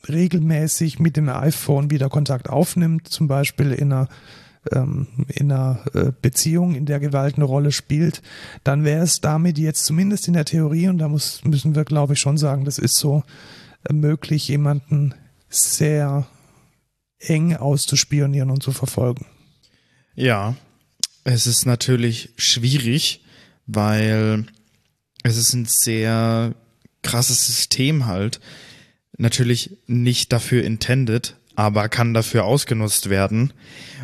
regelmäßig mit dem iPhone wieder Kontakt aufnimmt, zum Beispiel in einer ähm, in einer äh, Beziehung, in der Gewalt eine Rolle spielt, dann wäre es damit jetzt zumindest in der Theorie, und da muss, müssen wir, glaube ich, schon sagen, das ist so äh, möglich, jemanden sehr eng auszuspionieren und zu verfolgen. Ja, es ist natürlich schwierig, weil es ist ein sehr krasses System halt. Natürlich nicht dafür intended, aber kann dafür ausgenutzt werden.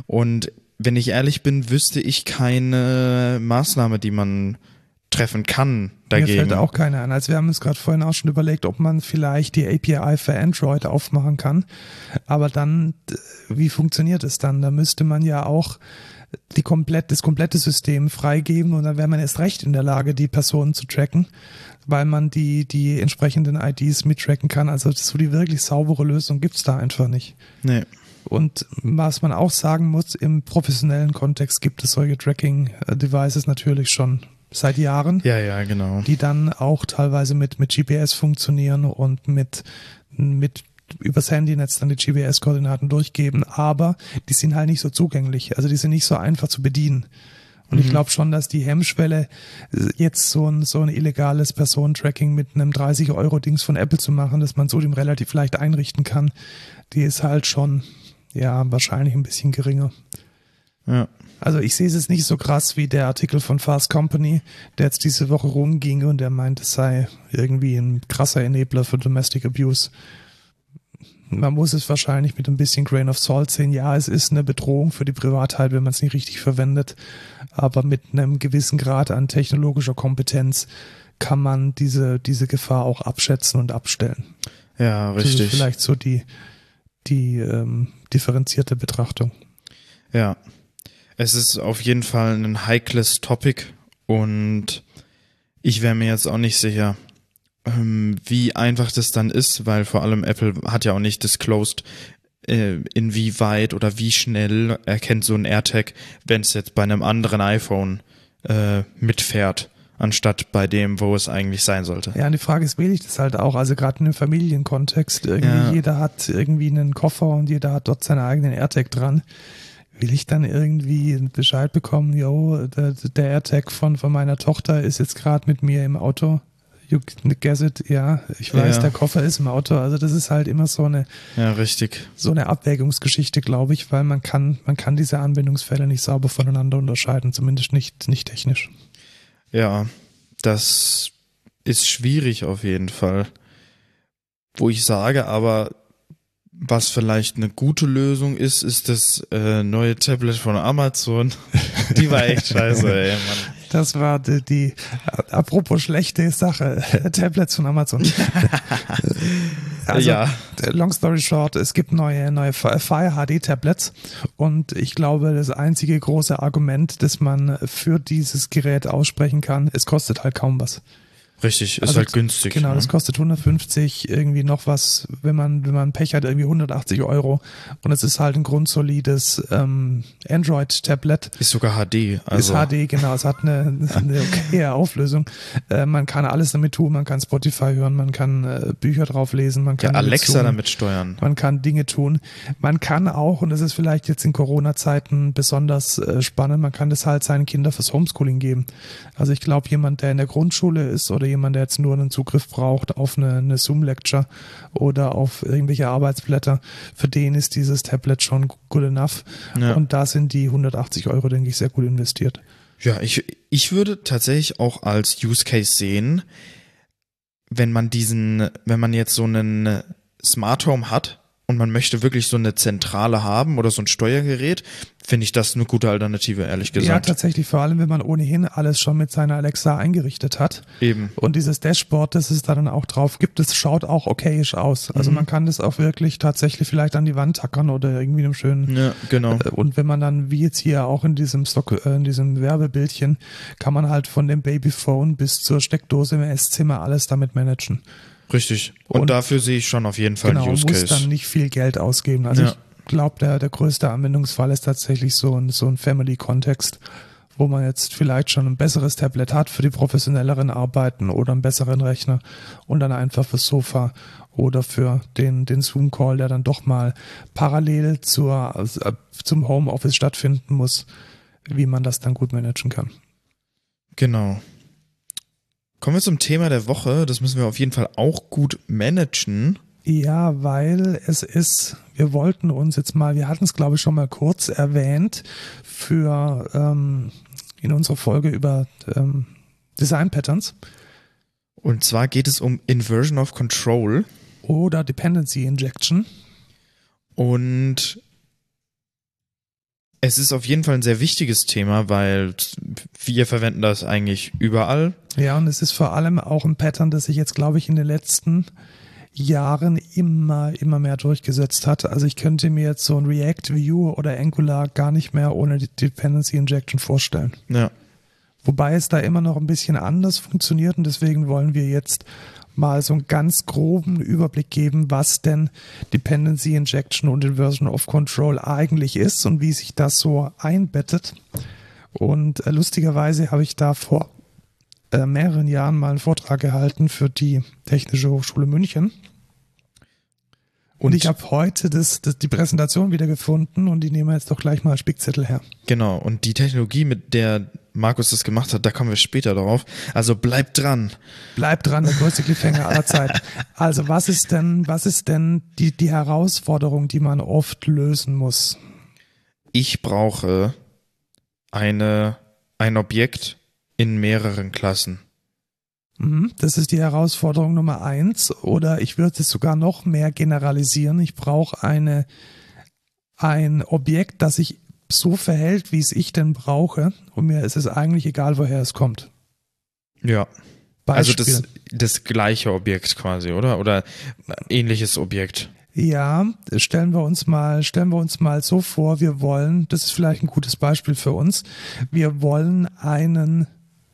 Und wenn ich ehrlich bin, wüsste ich keine Maßnahme, die man treffen kann dagegen. Mir fällt auch keine an. Also wir haben uns gerade vorhin auch schon überlegt, ob man vielleicht die API für Android aufmachen kann. Aber dann, wie funktioniert es dann? Da müsste man ja auch die komplett, das komplette System freigeben und dann wäre man erst recht in der Lage, die Personen zu tracken, weil man die, die entsprechenden IDs mittracken kann. Also so die wirklich saubere Lösung gibt's da einfach nicht. Nee. Und was man auch sagen muss, im professionellen Kontext gibt es solche Tracking-Devices natürlich schon seit Jahren. Ja, ja, genau. Die dann auch teilweise mit, mit GPS funktionieren und mit, mit übers Handynetz dann die GPS-Koordinaten durchgeben, aber die sind halt nicht so zugänglich. Also die sind nicht so einfach zu bedienen. Und mhm. ich glaube schon, dass die Hemmschwelle, jetzt so ein, so ein illegales Personentracking mit einem 30-Euro-Dings von Apple zu machen, dass man so dem relativ leicht einrichten kann, die ist halt schon, ja, wahrscheinlich ein bisschen geringer. Ja. Also ich sehe es jetzt nicht so krass wie der Artikel von Fast Company, der jetzt diese Woche rumging und der meint, es sei irgendwie ein krasser Enabler für Domestic Abuse man muss es wahrscheinlich mit ein bisschen Grain of Salt sehen. Ja, es ist eine Bedrohung für die Privatheit, wenn man es nicht richtig verwendet. Aber mit einem gewissen Grad an technologischer Kompetenz kann man diese, diese Gefahr auch abschätzen und abstellen. Ja, richtig. Das ist vielleicht so die, die ähm, differenzierte Betrachtung. Ja. Es ist auf jeden Fall ein heikles Topic und ich wäre mir jetzt auch nicht sicher, wie einfach das dann ist, weil vor allem Apple hat ja auch nicht disclosed, äh, inwieweit oder wie schnell erkennt so ein AirTag, wenn es jetzt bei einem anderen iPhone äh, mitfährt anstatt bei dem, wo es eigentlich sein sollte. Ja, und die Frage ist, wähle ich das halt auch? Also gerade in einem Familienkontext, irgendwie ja. jeder hat irgendwie einen Koffer und jeder hat dort seinen eigenen AirTag dran. will ich dann irgendwie Bescheid bekommen, yo, der, der AirTag von, von meiner Tochter ist jetzt gerade mit mir im Auto? You guess it, ja, ich weiß, Ja. der Koffer ist im Auto. Also das ist halt immer so eine, Ja, richtig. so eine Abwägungsgeschichte, glaube ich, weil man kann, man kann diese Anwendungsfälle nicht sauber voneinander unterscheiden, zumindest nicht, nicht technisch. Ja, das ist schwierig auf jeden Fall. Wo ich sage, aber was vielleicht eine gute Lösung ist, ist das äh, neue Tablet von Amazon. Die war echt scheiße, ey, Mann. Das war die, die apropos schlechte Sache, Tablets von Amazon. also, ja, long story short, es gibt neue, neue Fire HD Tablets und ich glaube, das einzige große Argument, das man für dieses Gerät aussprechen kann, es kostet halt kaum was. Richtig, ist Also, halt günstig. Genau, ne? das kostet 150, irgendwie noch was, wenn man, wenn man Pech hat, irgendwie 180 Euro. Und es ist halt ein grundsolides ähm, Android-Tablet. Ist sogar HD. Also, ist HD, genau, es hat eine, eine okaye Auflösung. Äh, man kann alles damit tun, man kann Spotify hören, man kann äh, Bücher drauf lesen, man Ja, kann damit Alexa zoomen. damit steuern. Man kann Dinge tun. Man kann auch, und das ist vielleicht jetzt in Corona-Zeiten besonders äh, spannend, man kann das halt seinen Kindern fürs Homeschooling geben. Also ich glaube, jemand, der in der Grundschule ist oder jemand, der jetzt nur einen Zugriff braucht auf eine, eine Zoom-Lecture oder auf irgendwelche Arbeitsblätter, für den ist dieses Tablet schon good enough. Ja. Und da sind die 180 Euro, denke ich, sehr gut investiert. Ja, ich, ich würde tatsächlich auch als Use Case sehen, wenn man diesen, wenn man jetzt so einen Smart Home hat und man möchte wirklich so eine Zentrale haben oder so ein Steuergerät, finde ich das eine gute Alternative, ehrlich Ja, gesagt. tatsächlich, vor allem, wenn man ohnehin alles schon mit seiner Alexa eingerichtet hat. Eben. Und dieses Dashboard, das es da dann auch drauf gibt, das schaut auch okayisch aus. Also Mhm. man kann das auch wirklich tatsächlich vielleicht an die Wand tackern oder irgendwie einem schönen. Ja, genau. Äh, Und wenn man dann, wie jetzt hier auch in diesem Stock, äh, in diesem Werbebildchen, kann man halt von dem Babyphone bis zur Steckdose im Esszimmer alles damit managen. Richtig. Und, und- dafür sehe ich schon auf jeden Fall genau, einen Use muss Case. dann nicht viel Geld ausgeben. Also Ja. ich glaube, der, der größte Anwendungsfall ist tatsächlich so ein, so ein Family-Kontext, wo man jetzt vielleicht schon ein besseres Tablet hat für die professionelleren Arbeiten oder einen besseren Rechner und dann einfach fürs Sofa oder für den, den Zoom-Call, der dann doch mal parallel zur, also, äh, zum Homeoffice stattfinden muss, wie man das dann gut managen kann. Genau. Kommen wir zum Thema der Woche. Das müssen wir auf jeden Fall auch gut managen. Ja, weil es ist, wir wollten uns jetzt mal, wir hatten es glaube ich schon mal kurz erwähnt für ähm, in unserer Folge über ähm, Design Patterns Und zwar geht es um Inversion of Control. oder Dependency Injection. Und es ist auf jeden Fall ein sehr wichtiges Thema, weil wir verwenden das eigentlich überall. Ja, und es ist vor allem auch ein Pattern, das sich jetzt glaube ich in den letzten Jahren immer, immer mehr durchgesetzt hat. Also ich könnte mir jetzt so ein React View oder Angular gar nicht mehr ohne die Dependency Injection vorstellen. Ja. Wobei es da immer noch ein bisschen anders funktioniert und deswegen wollen wir jetzt mal so einen ganz groben Überblick geben, was denn Dependency Injection und Inversion of Control eigentlich ist und wie sich das so einbettet. Und äh, lustigerweise habe ich da vor äh, mehreren Jahren mal einen Vortrag gehalten für die Technische Hochschule München. Und, ich habe heute das, das, die Präsentation wieder gefunden und die nehmen wir jetzt doch gleich mal Spickzettel her. Genau. Und die Technologie, mit der Markus das gemacht hat, da kommen wir später drauf. Also bleibt dran. Bleibt dran, der größte Cliffhanger aller Zeiten. Also was ist denn, was ist denn die, die Herausforderung, die man oft lösen muss? Ich brauche eine, ein Objekt in mehreren Klassen. Mhm, Das ist die Herausforderung Nummer eins. Oder ich würde es sogar noch mehr generalisieren. Ich brauche eine, ein Objekt, das sich so verhält, wie es ich denn brauche. Und mir ist es eigentlich egal, woher es kommt. Ja. Also Beispiel. das, das gleiche Objekt quasi, oder? Oder ähnliches Objekt. Ja, stellen wir uns mal, stellen wir uns mal so vor, wir wollen, das ist vielleicht ein gutes Beispiel für uns, wir wollen einen,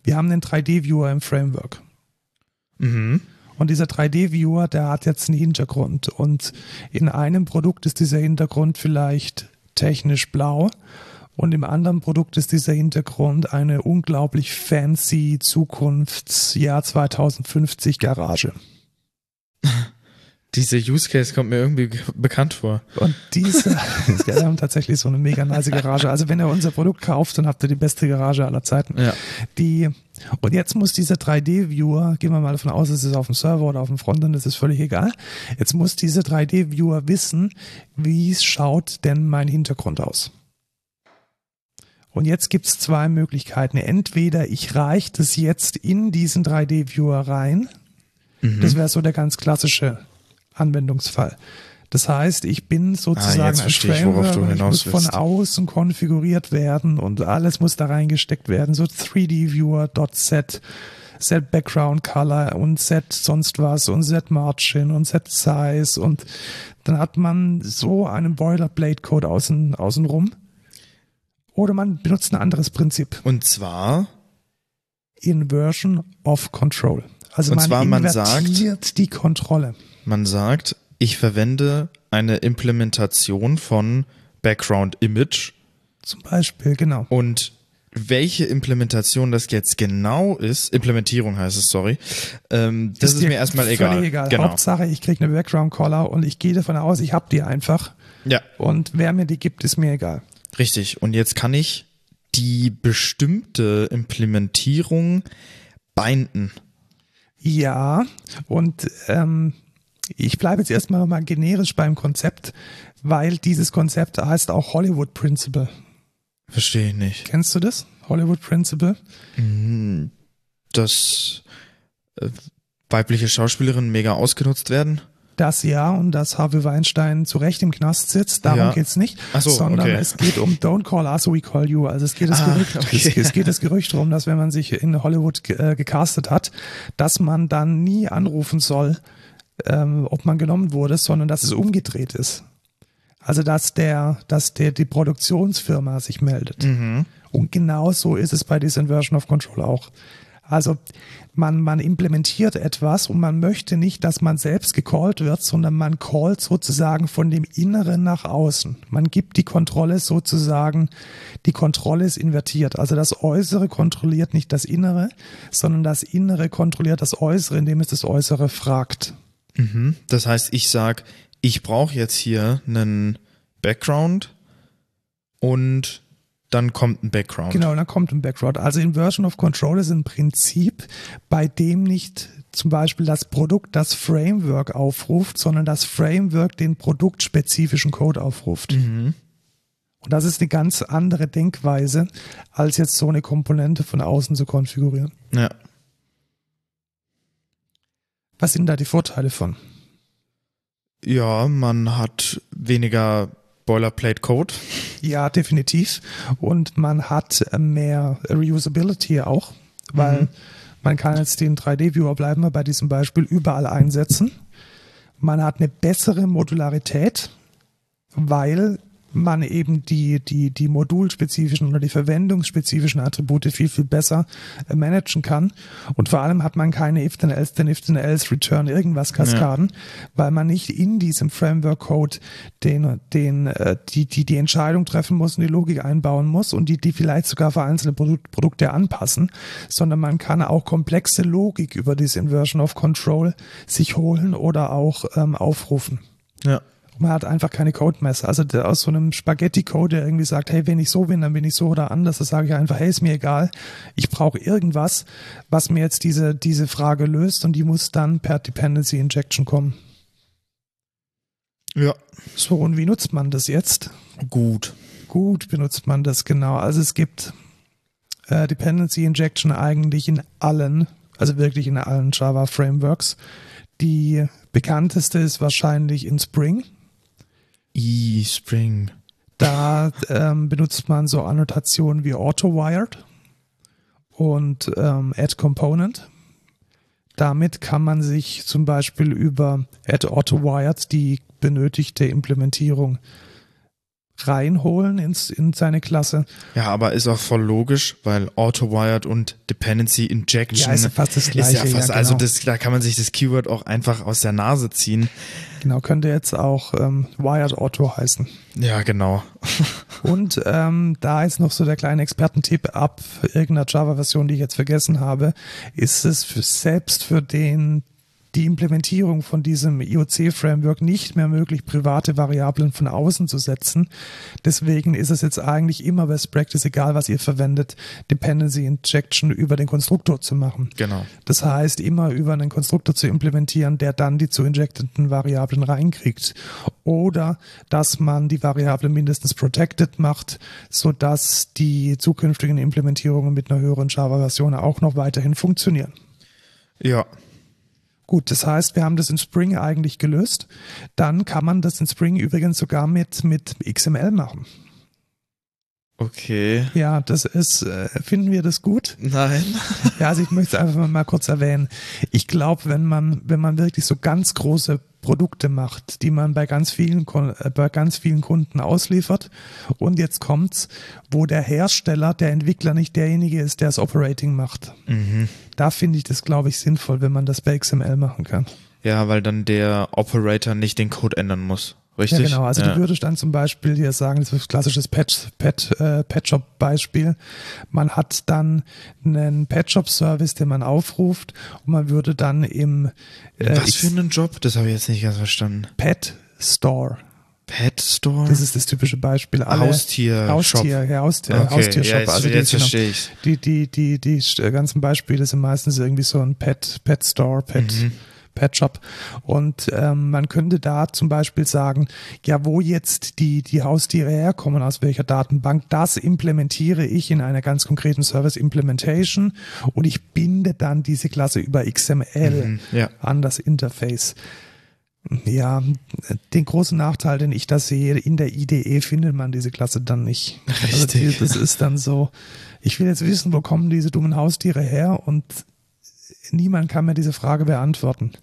wir haben einen 3D-Viewer im Framework. Mhm. Und dieser 3D-Viewer, der hat jetzt einen Hintergrund. Und in einem Produkt ist dieser Hintergrund vielleicht technisch blau. Und im anderen Produkt ist dieser Hintergrund eine unglaublich fancy Zukunftsjahr 2050 Garage. Dieser Use Case kommt mir irgendwie bekannt vor. Und diese, wir haben tatsächlich so eine mega nice Garage. Also wenn ihr unser Produkt kauft, dann habt ihr die beste Garage aller Zeiten. Ja. Die, und jetzt muss dieser 3D-Viewer, gehen wir mal davon aus, es ist auf dem Server oder auf dem Frontend, das ist völlig egal. Jetzt muss dieser 3D-Viewer wissen, wie schaut denn mein Hintergrund aus. Und jetzt gibt es zwei Möglichkeiten. Entweder ich reiche das jetzt in diesen 3D-Viewer rein. Mhm. Das wäre so der ganz klassische Anwendungsfall. Das heißt, ich bin sozusagen Ah, verstehe ich, worauf Framework ich hinaus muss von willst. außen konfiguriert werden und alles muss da reingesteckt werden. So 3D-Viewer, .set, Set Background Color und Set sonst was und Set Margin und Set Size und dann hat man so einen Boilerplate-Code außen, außen rum. Oder man benutzt ein anderes Prinzip. Und zwar, Inversion of Control. Also Und man zwar, man invertiert die Kontrolle. man sagt, ich verwende eine Implementation von Background Image Zum Beispiel, genau. und welche Implementation das jetzt genau ist, Implementierung heißt es, sorry, ähm, das ist, dir mir erstmal egal. egal. Genau. Hauptsache, ich kriege eine Background Collar und ich gehe davon aus, ich habe die einfach. Ja, Und wer mir die gibt, ist mir egal. richtig. Und jetzt kann ich die bestimmte Implementierung binden. Ja, und ähm, ich bleibe jetzt erstmal mal generisch beim Konzept, weil dieses Konzept heißt auch Hollywood Principle. Verstehe ich nicht. Kennst du das? Hollywood Principle? Dass äh, weibliche Schauspielerinnen mega ausgenutzt werden. Das ja und dass Harvey Weinstein zu Recht im Knast sitzt, darum Ja. geht's nicht, so, sondern okay. es geht um Don't call us, we call you. Also es geht das Ah, Gerücht, okay. es, es geht das Gerücht darum, dass wenn man sich in Hollywood ge- äh, gecastet hat, dass man dann nie anrufen soll, ähm, ob man genommen wurde, sondern dass es umgedreht ist. Also dass der, dass der die Produktionsfirma sich meldet. Und genau so ist es bei dieser Inversion of Control auch. Also man, man implementiert etwas und man möchte nicht, dass man selbst gecallt wird, sondern man callt sozusagen von dem Inneren nach außen. Man gibt die Kontrolle sozusagen, die Kontrolle ist invertiert. Also das Äußere kontrolliert nicht das Innere, sondern das Innere kontrolliert das Äußere, indem es das Äußere fragt. Das heißt, ich sag, ich brauche jetzt hier einen Background und dann kommt ein Background. Genau, dann kommt ein Background. Also Inversion of Control ist ein Prinzip, bei dem nicht zum Beispiel das Produkt das Framework aufruft, sondern das Framework den produktspezifischen Code aufruft. Und das ist eine ganz andere Denkweise, als jetzt so eine Komponente von außen zu konfigurieren. Ja. Was sind da die Vorteile von? Ja, man hat weniger Boilerplate Code. Ja, definitiv. Und man hat äh, mehr Reusability auch, weil man kann jetzt den 3D-Viewer bleiben wir bei diesem Beispiel überall einsetzen. Man hat eine bessere Modularität, weil man eben die, die, die modulspezifischen oder die verwendungsspezifischen Attribute viel, viel besser äh, managen kann. Und vor allem hat man keine if then else, then if then else, return irgendwas Kaskaden, weil man nicht in diesem Framework-Code den, den, äh, die, die, die Entscheidung treffen muss und die Logik einbauen muss und die, die vielleicht sogar für einzelne Produkt, Produkte anpassen, sondern man kann auch komplexe Logik über diese Inversion of Control sich holen oder auch ähm, aufrufen. Ja. Man hat einfach keine Codemesser. Also aus so einem Spaghetti-Code, der irgendwie sagt, hey, wenn ich so bin, dann bin ich so oder anders, das sage ich einfach, hey, ist mir egal. Ich brauche irgendwas, was mir jetzt diese, diese Frage löst und die muss dann per Dependency Injection kommen. Ja. So, und wie nutzt man das jetzt? Gut. Gut benutzt man das genau. Also es gibt äh, Dependency Injection eigentlich in allen, also wirklich in allen Java Frameworks. Die bekannteste ist wahrscheinlich in Spring. E-Spring. Da ähm, benutzt man so Annotationen wie AutoWired und ähm, Add Component. Damit kann man sich zum Beispiel über Add AutoWired die benötigte Implementierung reinholen ins, in seine Klasse. Ja, aber ist auch voll logisch, weil Auto-Wired und Dependency Injection Ja, ist ja fast das ist Gleiche, ja fast, ja, also genau. das, da kann man sich das Keyword auch einfach aus der Nase ziehen. Genau, könnte jetzt auch ähm, Wired Auto heißen. Ja, genau. Und ähm, da ist noch so der kleine Expertentipp ab irgendeiner Java-Version, die ich jetzt vergessen habe, ist es für, selbst für den die Implementierung von diesem IOC-Framework nicht mehr möglich, private Variablen von außen zu setzen. Deswegen ist es jetzt eigentlich immer Best Practice, egal was ihr verwendet, Dependency Injection über den Konstruktor zu machen. Genau. Das heißt, immer über einen Konstruktor zu implementieren, der dann die zu injectenden Variablen reinkriegt. Oder dass man die Variable mindestens protected macht, sodass die zukünftigen Implementierungen mit einer höheren Java-Version auch noch weiterhin funktionieren. Ja. Gut, das heißt, wir haben das in Spring eigentlich gelöst. Dann kann man das in Spring übrigens sogar mit, mit XML machen. Okay. Ja, das ist, äh, finden wir das gut? Nein. Ja, also ich möchte es einfach mal kurz erwähnen. Ich glaube, wenn man, wenn man wirklich so ganz große Produkte macht, die man bei ganz vielen, äh, bei ganz vielen Kunden ausliefert. Und jetzt kommt's, wo der Hersteller, der Entwickler nicht derjenige ist, der das Operating macht. Mhm. Da finde ich das, glaube ich, sinnvoll, wenn man das bei XML machen kann. Ja, weil dann der Operator nicht den Code ändern muss. Richtig? Ja, genau. Also ja. du würdest dann zum Beispiel hier sagen, das ist ein klassisches Pet, Pet, äh, Pet-Shop-Beispiel. Man hat dann einen Pet-Shop-Service, den man aufruft und man würde dann im äh, Was für einen Job? Das habe ich jetzt nicht ganz verstanden. Pet Store. Pet Store? Das ist das typische Beispiel. Alle Haustier Haustier, ja, Haustier, okay. Haustiershop. Ja, jetzt, also jetzt verstehe ich. Die, die, die, die, die ganzen Beispiele sind meistens irgendwie so ein Pet, Pet Store, Pet. Mhm. Pet Shop. Und ähm, man könnte da zum Beispiel sagen, ja, wo jetzt die, die Haustiere herkommen, aus welcher Datenbank, das implementiere ich in einer ganz konkreten Service Implementation und ich binde dann diese Klasse über XML mhm, ja. an das Interface. Ja, den großen Nachteil, den ich da sehe, in der IDE findet man diese Klasse dann nicht. Richtig. Also das ist dann so, ich will jetzt wissen, wo kommen diese dummen Haustiere her und niemand kann mir diese Frage beantworten.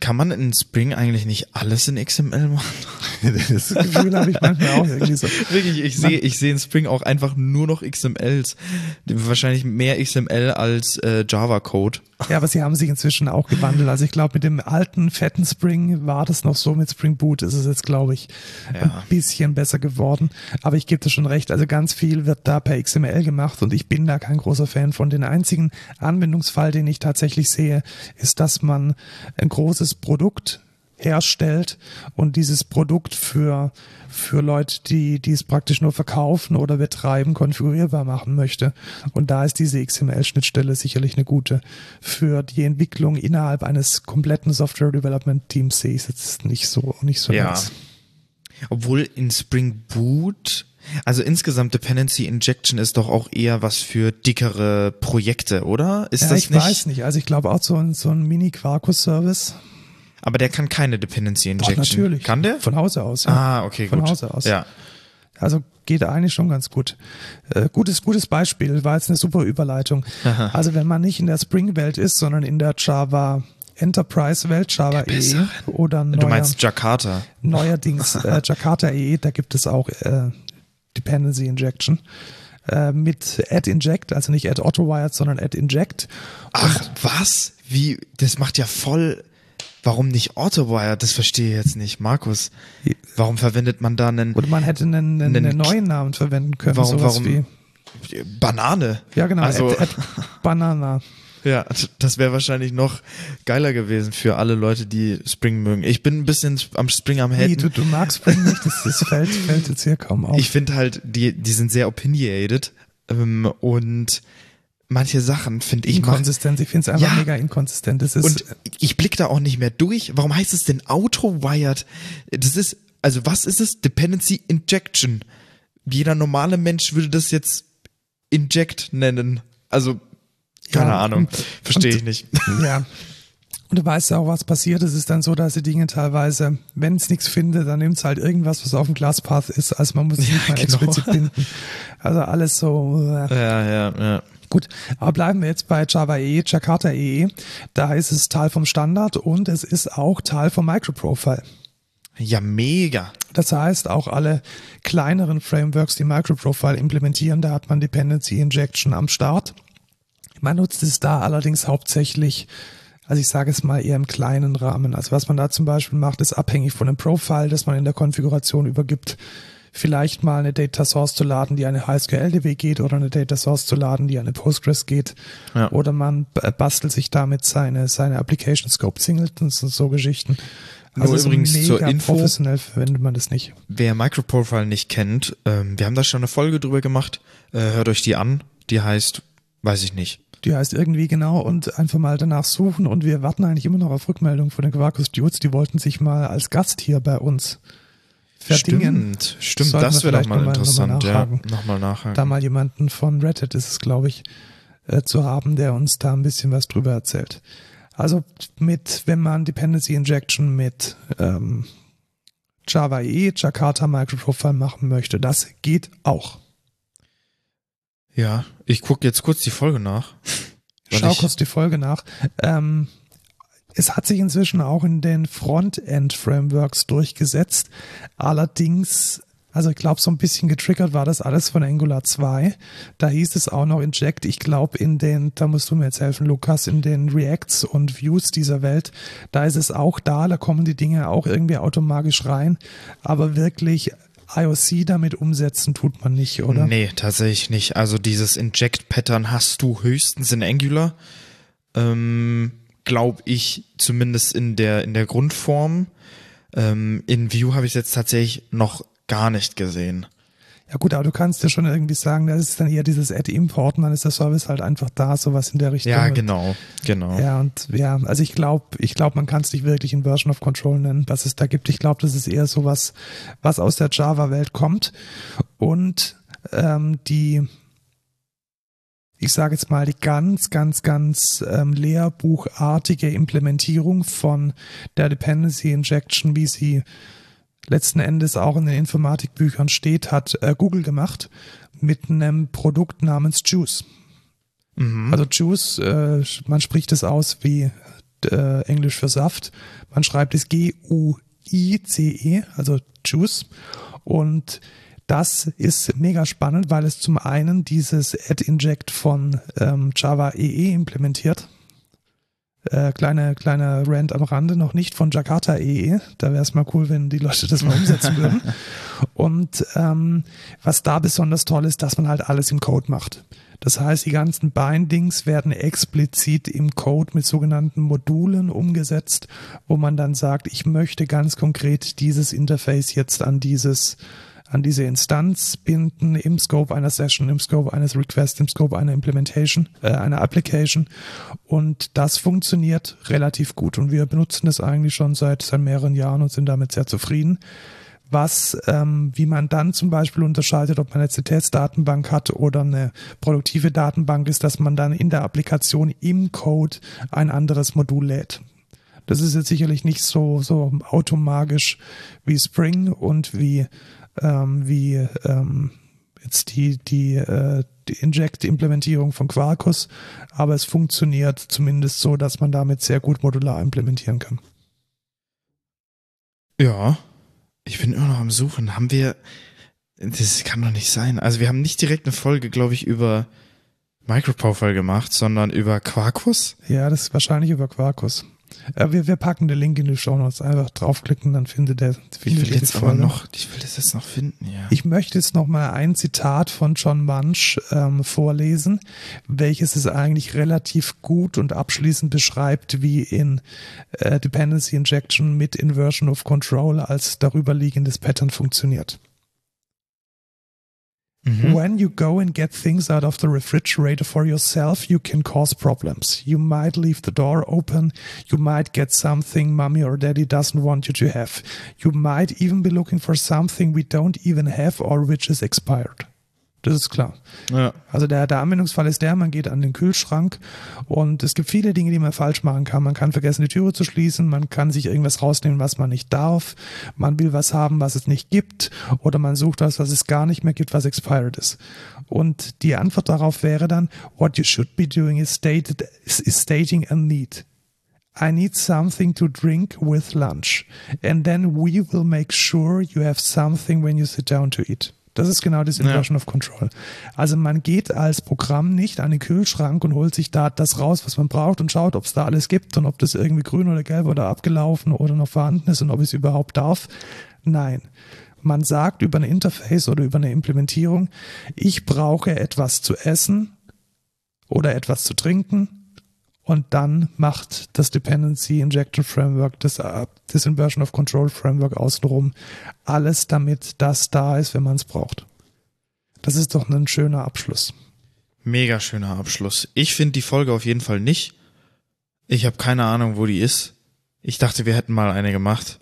Kann man in Spring eigentlich nicht alles in XML machen? das Gefühl habe ich manchmal auch irgendwie so. Wirklich, ich sehe ich sehe in Spring auch einfach nur noch XMLs. Wahrscheinlich mehr XML als äh, Java-Code. Ja, aber sie haben sich inzwischen auch gewandelt. Also ich glaube, mit dem alten fetten Spring war das noch so, mit Spring Boot ist es jetzt, glaube ich, ja. ein bisschen besser geworden. Aber ich gebe dir schon recht, also ganz viel wird da per XML gemacht und ich bin da kein großer Fan von. Den einzigen Anwendungsfall, den ich tatsächlich sehe, ist, dass man ein großes Produkt herstellt und dieses Produkt für, für Leute, die, die es praktisch nur verkaufen oder betreiben, konfigurierbar machen möchte. Und da ist diese XML-Schnittstelle sicherlich eine gute. Für die Entwicklung innerhalb eines kompletten Software Development Teams sehe ich es jetzt nicht so, nicht so ja. Nice. Obwohl in Spring Boot also insgesamt Dependency Injection ist doch auch eher was für dickere Projekte, oder? Ist ja, das ich nicht? weiß nicht. Also ich glaube auch so ein, so ein Mini-Quarkus-Service. Aber der kann keine Dependency Injection. Doch, natürlich. Kann der? Von Hause aus. Ja. Ah, okay, Von gut. Hause aus. Ja. Also geht eigentlich schon ganz gut. Äh, gutes, gutes Beispiel, war jetzt eine super Überleitung. Aha. Also wenn man nicht in der Spring-Welt ist, sondern in der Java Enterprise-Welt, Java EE oder neuer, Du meinst Jakarta. neuerdings äh, Jakarta EE, da gibt es auch äh, Dependency Injection äh, mit Add Inject, also nicht Add Autowired, sondern Add Inject. Ach, was? Wie? Das macht ja voll. Warum nicht Autowire? Das verstehe ich jetzt nicht. Markus, warum verwendet man da einen. Oder man hätte einen, einen, einen neuen Namen verwenden können. Warum, warum? Wie, Banane. ja, genau. Also, Add, Add Banana. ja, das wäre wahrscheinlich noch geiler gewesen für alle Leute, die Spring mögen. Ich bin ein bisschen am Spring am Nee, Haten. du, du magst Spring nicht, das, das fällt, fällt jetzt hier kaum auf. Ich finde halt, die, die sind sehr opinionated ähm, und manche Sachen finde ich. Inkonsistent, ich finde es einfach Ja. mega inkonsistent. Das ist, Und ich blick da auch nicht mehr durch. Warum heißt es denn Auto-Wired? Das ist, also was ist es? Dependency Injection. Jeder normale Mensch würde das jetzt Inject nennen. Also, keine Ja, Ahnung. Verstehe ich nicht. Ja. Und du weißt ja auch, was passiert. Es ist dann so, dass die Dinge teilweise, wenn es nichts findet, dann nimmt es halt irgendwas, was auf dem Glasspath ist. Also man muss es Ja, nicht mal genau. explizit binden. Also alles so. Äh. Ja, ja, ja. Gut, aber bleiben wir jetzt bei Java EE, Jakarta EE. Da ist es Teil vom Standard und es ist auch Teil vom Microprofile. Ja, mega. Das heißt, auch alle kleineren Frameworks, die Microprofile implementieren, da hat man Dependency Injection am Start. Man nutzt es da allerdings hauptsächlich, also ich sage es mal eher im kleinen Rahmen. Also was man da zum Beispiel macht, ist abhängig von dem Profile, das man in der Konfiguration übergibt. Vielleicht mal eine Data Source zu laden, die eine HSQL-DB geht oder eine Data Source zu laden, die eine Postgres geht. Ja. Oder man bastelt sich damit seine, seine Application Scope Singletons und so Geschichten. Also Nur übrigens zur Info, professionell verwendet man das nicht. Wer Microprofile nicht kennt, ähm, wir haben da schon eine Folge drüber gemacht. Äh, hört euch die an. Die heißt, weiß ich nicht. Die heißt irgendwie genau und einfach mal danach suchen und wir warten eigentlich immer noch auf Rückmeldung von den Quarkus Dudes. Die wollten sich mal als Gast hier bei uns verdingen. Stimmt, stimmt, das wäre doch mal interessant, noch mal ja. Nochmal nachhaken. Da mal jemanden von Reddit ist es, glaube ich, äh, zu haben, der uns da ein bisschen was drüber erzählt. Also mit, wenn man Dependency Injection mit ähm, Java EE, Jakarta Microprofile machen möchte, das geht auch. Ja, ich gucke jetzt kurz die Folge nach. Schau kurz die Folge nach. Ähm, es hat sich inzwischen auch in den Frontend-Frameworks durchgesetzt. Allerdings also ich glaube, so ein bisschen getriggert war das alles von Angular 2. Da hieß es auch noch Inject. Ich glaube, in den, da musst du mir jetzt helfen, Lukas, in den Reacts und Views dieser Welt, da ist es auch da, da kommen die Dinge auch irgendwie automatisch rein. Aber wirklich IOC damit umsetzen tut man nicht, oder? Nee, tatsächlich nicht. Also dieses Inject-Pattern hast du höchstens in Angular. Ähm, glaube ich, zumindest in der, in der Grundform. Ähm, in Vue habe ich jetzt tatsächlich noch gar nicht gesehen. Ja gut, aber du kannst ja schon irgendwie sagen, das ist dann eher dieses Add-Import, dann ist der Service halt einfach da, sowas in der Richtung. Ja, genau, genau. Ja, und ja, also ich glaube, ich glaube, man kann es nicht wirklich in Version of Control nennen, was es da gibt. Ich glaube, das ist eher sowas, was aus der Java-Welt kommt. Und ähm, die, ich sage jetzt mal, die ganz, ganz, ganz ähm, lehrbuchartige Implementierung von der Dependency Injection, wie sie letzten Endes auch in den Informatikbüchern steht, hat äh, Google gemacht mit einem Produkt namens Juice. Mhm. Also Juice, äh, man spricht es aus wie äh, Englisch für Saft. Man schreibt es G-U-I-C-E, also Juice. Und das ist mega spannend, weil es zum einen dieses Add-Inject von ähm, Java EE e implementiert äh, kleine, kleine Rant am Rande, noch nicht von Jakarta EE. E. Da wäre es mal cool, wenn die Leute das mal umsetzen würden. Und ähm, was da besonders toll ist, dass man halt alles im Code macht. Das heißt, die ganzen Bindings werden explizit im Code mit sogenannten Modulen umgesetzt, wo man dann sagt, ich möchte ganz konkret dieses Interface jetzt an dieses an diese Instanz binden im Scope einer Session, im Scope eines Requests, im Scope einer Implementation, äh, einer Application. Und das funktioniert relativ gut. Und wir benutzen das eigentlich schon seit, seit mehreren Jahren und sind damit sehr zufrieden was, ähm, wie man dann zum Beispiel unterscheidet, ob man eine CTS-Datenbank hat oder eine produktive Datenbank, ist, dass man dann in der Applikation im Code ein anderes Modul lädt. Das ist jetzt sicherlich nicht so, so automagisch wie Spring und wie ähm, wie ähm, jetzt die, die, äh, die Inject-Implementierung von Quarkus, aber es funktioniert zumindest so, dass man damit sehr gut modular implementieren kann. Ja, ich bin immer noch am Suchen. Haben wir, das kann doch nicht sein. Also wir haben nicht direkt eine Folge, glaube ich, über Microprofile gemacht, sondern über Quarkus. Ja, das ist wahrscheinlich über Quarkus. Äh, wir, wir packen den Link in die Show Notes. Einfach draufklicken, dann findet der. Findet ich will jetzt aber noch, ich will das jetzt noch finden, ja. Ich möchte jetzt noch mal ein Zitat von John Munch ähm, vorlesen, welches es eigentlich relativ gut und abschließend beschreibt, wie in äh, Dependency Injection mit Inversion of Control als darüberliegendes Pattern funktioniert. Mm-hmm. When you go and get things out of the refrigerator for yourself, you can cause problems. You might leave the door open. You might get something mommy or daddy doesn't want you to have. You might even be looking for something we don't even have or which is expired. Das ist klar. Ja. Also der, der Anwendungsfall ist der, man geht an den Kühlschrank und es gibt viele Dinge, die man falsch machen kann. Man kann vergessen, die Türe zu schließen, man kann sich irgendwas rausnehmen, was man nicht darf, man will was haben, was es nicht gibt oder man sucht was, was es gar nicht mehr gibt, was expired ist. Und die Antwort darauf wäre dann, what you should be doing is, stated, is stating a need. I need something to drink with lunch. And then we will make sure you have something when you sit down to eat. Das ist genau das Inversion ja. of Control. Also man geht als Programm nicht an den Kühlschrank und holt sich da das raus, was man braucht und schaut, ob es da alles gibt und ob das irgendwie grün oder gelb oder abgelaufen oder noch vorhanden ist und ob ich es überhaupt darf. Nein. Man sagt über ein Interface oder über eine Implementierung, ich brauche etwas zu essen oder etwas zu trinken und dann macht das Dependency Injection Framework, das, äh, das Inversion of Control Framework außenrum alles, damit das da ist, wenn man es braucht. Das ist doch ein schöner Abschluss. Mega schöner Abschluss. Ich finde die Folge auf jeden Fall nicht. Ich habe keine Ahnung, wo die ist. Ich dachte, wir hätten mal eine gemacht.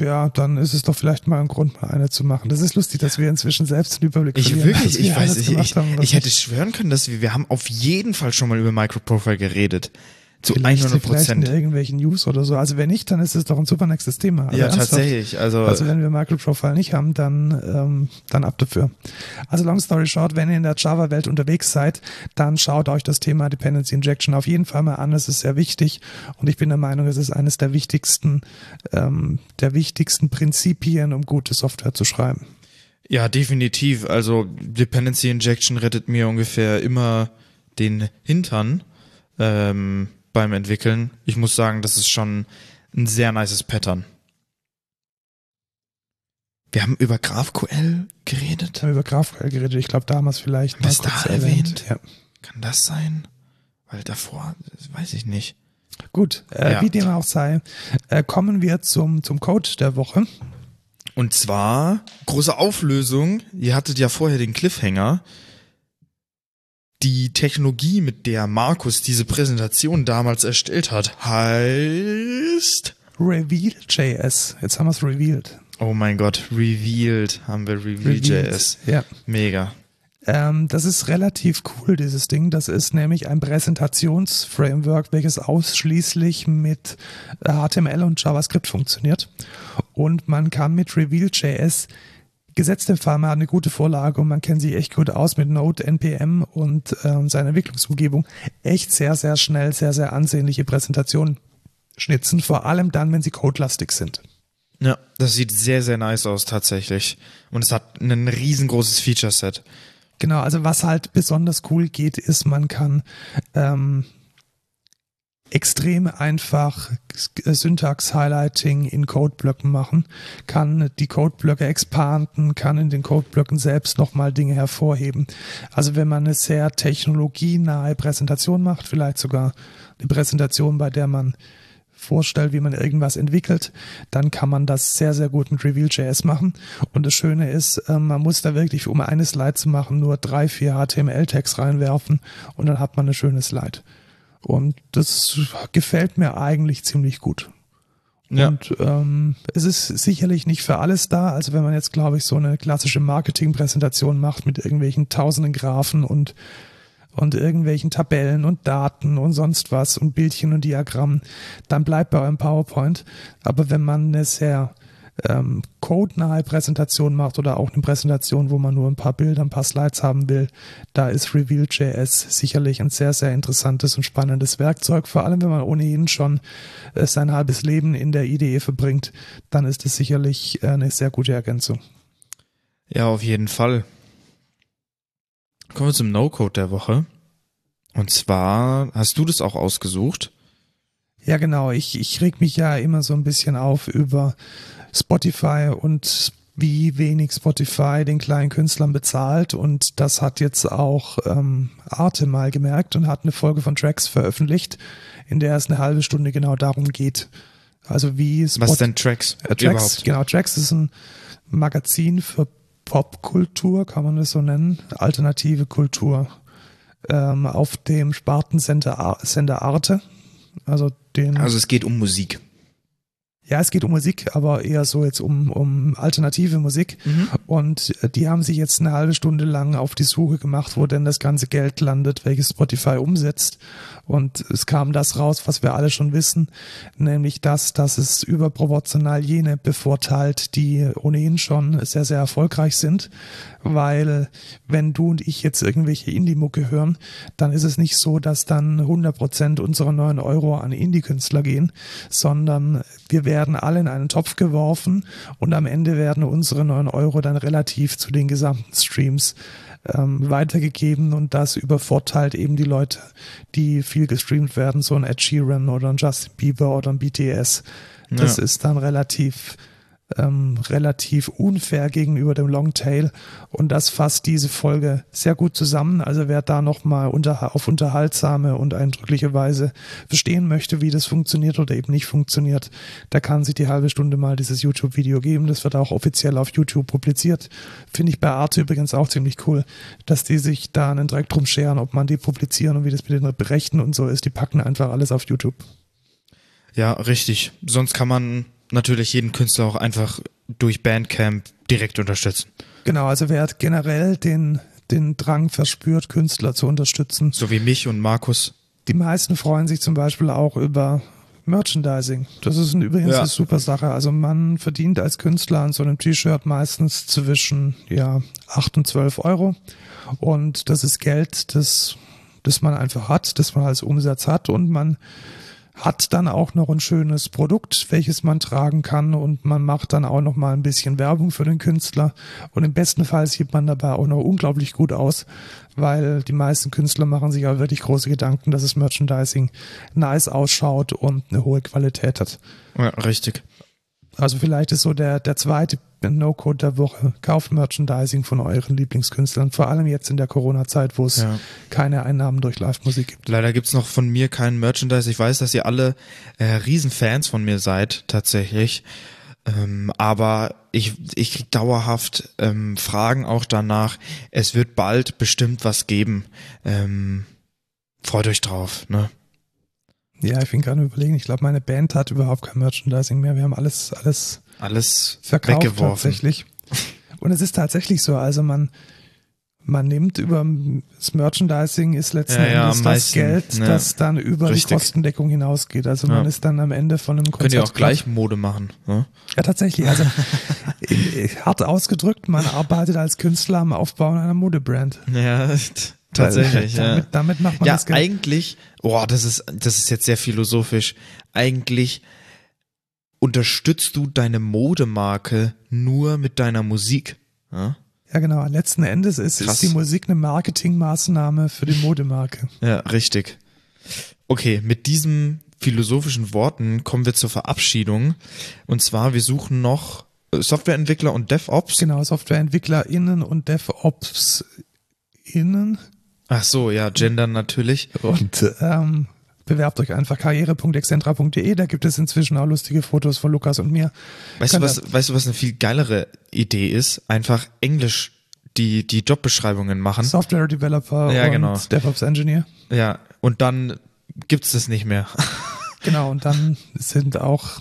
Ja, dann ist es doch vielleicht mal ein Grund, mal eine zu machen. Das ist lustig, dass wir inzwischen selbst den Überblick Ich verlieren, wirklich, ich weiß, ich, ich, haben, ich hätte schwören können, dass wir, wir haben auf jeden Fall schon mal über Microprofile geredet. Zu Vielleicht, 100 vielleicht in Prozent. irgendwelchen News oder so. Also wenn nicht, dann ist es doch ein super nächstes Thema. Also Ja, tatsächlich. Also, Also wenn wir Microprofile nicht haben, dann, ähm, dann ab dafür. Also long story short, wenn ihr in der Java-Welt unterwegs seid, dann schaut euch das Thema Dependency Injection auf jeden Fall mal an. Es ist sehr wichtig und ich bin der Meinung, es ist eines der wichtigsten, ähm, der wichtigsten Prinzipien, um gute Software zu schreiben. ja, definitiv. Also Dependency Injection rettet mir ungefähr immer den Hintern ähm, beim Entwickeln. Ich muss sagen, das ist schon ein sehr nices Pattern. Wir haben über GraphQL geredet. Ich habe über GraphQL geredet. Ich glaube, damals vielleicht Das kurz da erwähnt? Ja. Kann das sein? Weil davor, das weiß ich nicht. Gut, äh, Ja. wie dem auch sei, äh, kommen wir zum, zum Code der Woche. Und zwar, große Auflösung, ihr hattet ja vorher den Cliffhanger. Die Technologie, mit der Markus diese Präsentation damals erstellt hat, heißt. Reveal.js. Jetzt haben wir es revealed. Oh mein Gott, Revealed haben wir Reveal.js. Ja. Mega. Ähm, das ist relativ cool, dieses Ding. Das ist nämlich ein Präsentationsframework, welches ausschließlich mit HTML und JavaScript funktioniert. Und man kann mit Reveal.js Fall, man hat eine gute Vorlage und man kennt sich echt gut aus mit Node, NPM und ähm, seiner Entwicklungsumgebung, echt sehr, sehr schnell, sehr, sehr ansehnliche Präsentationen schnitzen, vor allem dann, wenn sie codelastig sind. Ja, das sieht sehr, sehr nice aus tatsächlich. Und es hat ein riesengroßes Feature-Set. Genau, also was halt besonders cool geht, ist, man kann ähm, extrem einfach Syntax-Highlighting in Codeblöcken machen, kann die Codeblöcke expanden, kann in den Codeblöcken selbst nochmal Dinge hervorheben. Also wenn man eine sehr technologienahe Präsentation macht, vielleicht sogar eine Präsentation, bei der man vorstellt, wie man irgendwas entwickelt, dann kann man das sehr, sehr gut mit Reveal.js machen. Und das Schöne ist, ähm, man muss da wirklich, um eine Slide zu machen, nur drei, vier HTML-Tags reinwerfen und dann hat man eine schöne Slide. Und das gefällt mir eigentlich ziemlich gut. Ja. Und ähm, es ist sicherlich nicht für alles da. Also wenn man jetzt, glaube ich, so eine klassische Marketingpräsentation macht mit irgendwelchen tausenden Graphen und und irgendwelchen Tabellen und Daten und sonst was und Bildchen und Diagrammen, dann bleibt bei eurem PowerPoint. Aber wenn man eine sehr ähm, codenahe Präsentation macht oder auch eine Präsentation, wo man nur ein paar Bilder, ein paar Slides haben will, da ist Reveal.js sicherlich ein sehr, sehr interessantes und spannendes Werkzeug. Vor allem, wenn man ohnehin schon äh, sein halbes Leben in der IDE verbringt, dann ist es sicherlich äh, eine sehr gute Ergänzung. Ja, auf jeden Fall. Kommen wir zum No-Code der Woche. Und zwar, hast du das auch ausgesucht? Ja, genau. Ich, ich reg mich ja immer so ein bisschen auf über Spotify und wie wenig Spotify den kleinen Künstlern bezahlt. Und das hat jetzt auch ähm, Arte mal gemerkt und hat eine Folge von Tracks veröffentlicht, in der es eine halbe Stunde genau darum geht. Also wie Was denn Tracks? äh, Tracks, genau, Tracks ist ein Magazin für Popkultur, kann man das so nennen, alternative Kultur, ähm, auf dem Spartensender Ar- Sender Arte. Also den. Also es geht um Musik. Ja, es geht um Musik, aber eher so jetzt um, um alternative Musik. Und äh, die haben sich jetzt eine halbe Stunde lang auf die Suche gemacht, wo denn das ganze Geld landet, welches Spotify umsetzt. Und es kam das raus, was wir alle schon wissen, nämlich das, dass es überproportional jene bevorteilt, die ohnehin schon sehr, sehr erfolgreich sind. Weil wenn du und ich jetzt irgendwelche Indie-Mucke hören, dann ist es nicht so, dass dann 100% unserer 9 Euro an Indie-Künstler gehen, sondern wir werden alle in einen Topf geworfen und am Ende werden unsere 9 Euro dann relativ zu den gesamten Streams ähm, weitergegeben und das übervorteilt eben die Leute, die viel gestreamt werden, so ein Ed Sheeran oder ein Justin Bieber oder ein BTS. Das Ja. ist dann relativ ähm, relativ unfair gegenüber dem Longtail und das fasst diese Folge sehr gut zusammen. Also wer da nochmal unter, auf unterhaltsame und eindrückliche Weise verstehen möchte, wie das funktioniert oder eben nicht funktioniert, der kann sich die halbe Stunde mal dieses YouTube-Video geben. Das wird auch offiziell auf YouTube publiziert. Finde ich bei Arte übrigens auch ziemlich cool, dass die sich da einen Dreck drum scheren, ob man die publizieren und wie das mit den Rechten und so ist. Die packen einfach alles auf YouTube. Ja, richtig. Sonst kann man natürlich jeden Künstler auch einfach durch Bandcamp direkt unterstützen. Genau, also wer hat generell den, den Drang verspürt, Künstler zu unterstützen. So wie mich und Markus. Die meisten freuen sich zum Beispiel auch über Merchandising. Das ist übrigens ja. eine super Sache. Also man verdient als Künstler an so einem T-Shirt meistens zwischen ja, 8 und 12 Euro. Und das ist Geld, das, das man einfach hat, das man als Umsatz hat und man hat dann auch noch ein schönes Produkt, welches man tragen kann und man macht dann auch noch mal ein bisschen Werbung für den Künstler und im besten Fall sieht man dabei auch noch unglaublich gut aus, weil die meisten Künstler machen sich auch wirklich große Gedanken, dass das Merchandising nice ausschaut und eine hohe Qualität hat. Ja, richtig. Also vielleicht ist so der, der zweite No-Code der Woche. Kauft Merchandising von euren Lieblingskünstlern, vor allem jetzt in der Corona-Zeit, wo es ja. keine Einnahmen durch Live-Musik gibt. Leider gibt's noch von mir keinen Merchandise. Ich weiß, dass ihr alle äh, Riesenfans von mir seid, tatsächlich. Ähm, aber ich, ich krieg dauerhaft ähm, Fragen auch danach. Es wird bald bestimmt was geben. Ähm, freut euch drauf, ne? Ja, ich bin gerade überlegen. Ich glaube, meine Band hat überhaupt kein Merchandising mehr. Wir haben alles, alles, alles verkauft weggeworfen. tatsächlich. Und es ist tatsächlich so. Also man, man nimmt über das Merchandising ist letzten ja, ja, Endes das Geld, ja, das dann über richtig. die Kostendeckung hinausgeht. Also man ist dann am Ende von einem Konzert. Könnt ihr auch gleich Mode machen. Ne? Ja, tatsächlich. Also hart ausgedrückt, man arbeitet als Künstler am Aufbau einer Modebrand. Ja, Tatsächlich, ja. Damit, damit macht man ja, das Geld. eigentlich, boah, das ist, das ist jetzt sehr philosophisch. Eigentlich unterstützt du deine Modemarke nur mit deiner Musik. Ja, ja genau. Letzten Endes ist, ist die Musik eine Marketingmaßnahme für die Modemarke. Ja, richtig. Okay, mit diesen philosophischen Worten kommen wir zur Verabschiedung. Und zwar, wir suchen noch Softwareentwickler und DevOps. Genau, SoftwareentwicklerInnen und DevOps-Innen. Ach so, ja, gendern natürlich. Und ähm, bewerbt euch einfach karriere.excentra.de, da gibt es inzwischen auch lustige Fotos von Lukas und mir. Weißt du, was, weißt du, was eine viel geilere Idee ist? Einfach Englisch die, die Jobbeschreibungen machen. Software Developer ja, und genau. DevOps Engineer. Ja, und dann gibt's das nicht mehr. Genau, und dann sind auch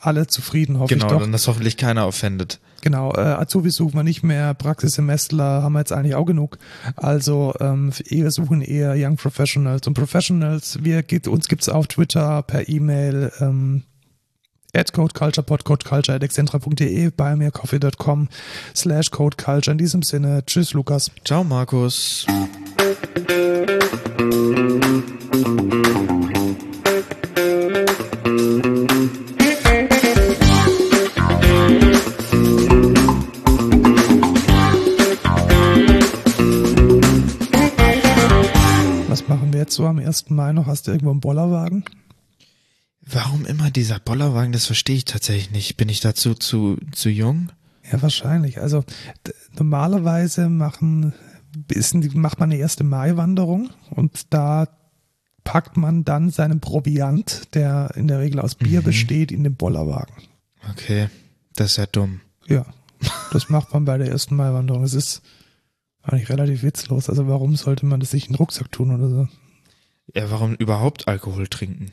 alle zufrieden, hoffe genau, ich doch. Genau, dann ist hoffentlich keiner offended. Genau, äh, Azubis suchen wir nicht mehr, Praxissemestler haben wir jetzt eigentlich auch genug. Also ähm, wir suchen eher Young Professionals und Professionals. Wir geht, uns gibt's auf Twitter, per E-Mail, ähm, at codeculture at excentra.de, buymeacoffee.com slash codeculture. In diesem Sinne, tschüss Lukas. Ciao Markus. Jetzt so am 1. Mai noch? Hast du irgendwo einen Bollerwagen? Warum immer dieser Bollerwagen? Das verstehe ich tatsächlich nicht. Bin ich dazu zu, zu jung? Ja, wahrscheinlich. Also normalerweise machen, ist, macht man eine erste Mai-Wanderung und da packt man dann seinen Proviant, der in der Regel aus Bier mhm. besteht, in den Bollerwagen. Okay, das ist ja dumm. Ja, das macht man bei der ersten Mai-Wanderung. Es ist eigentlich relativ witzlos. Also warum sollte man das sich in den Rucksack tun oder so? Ja, warum überhaupt Alkohol trinken?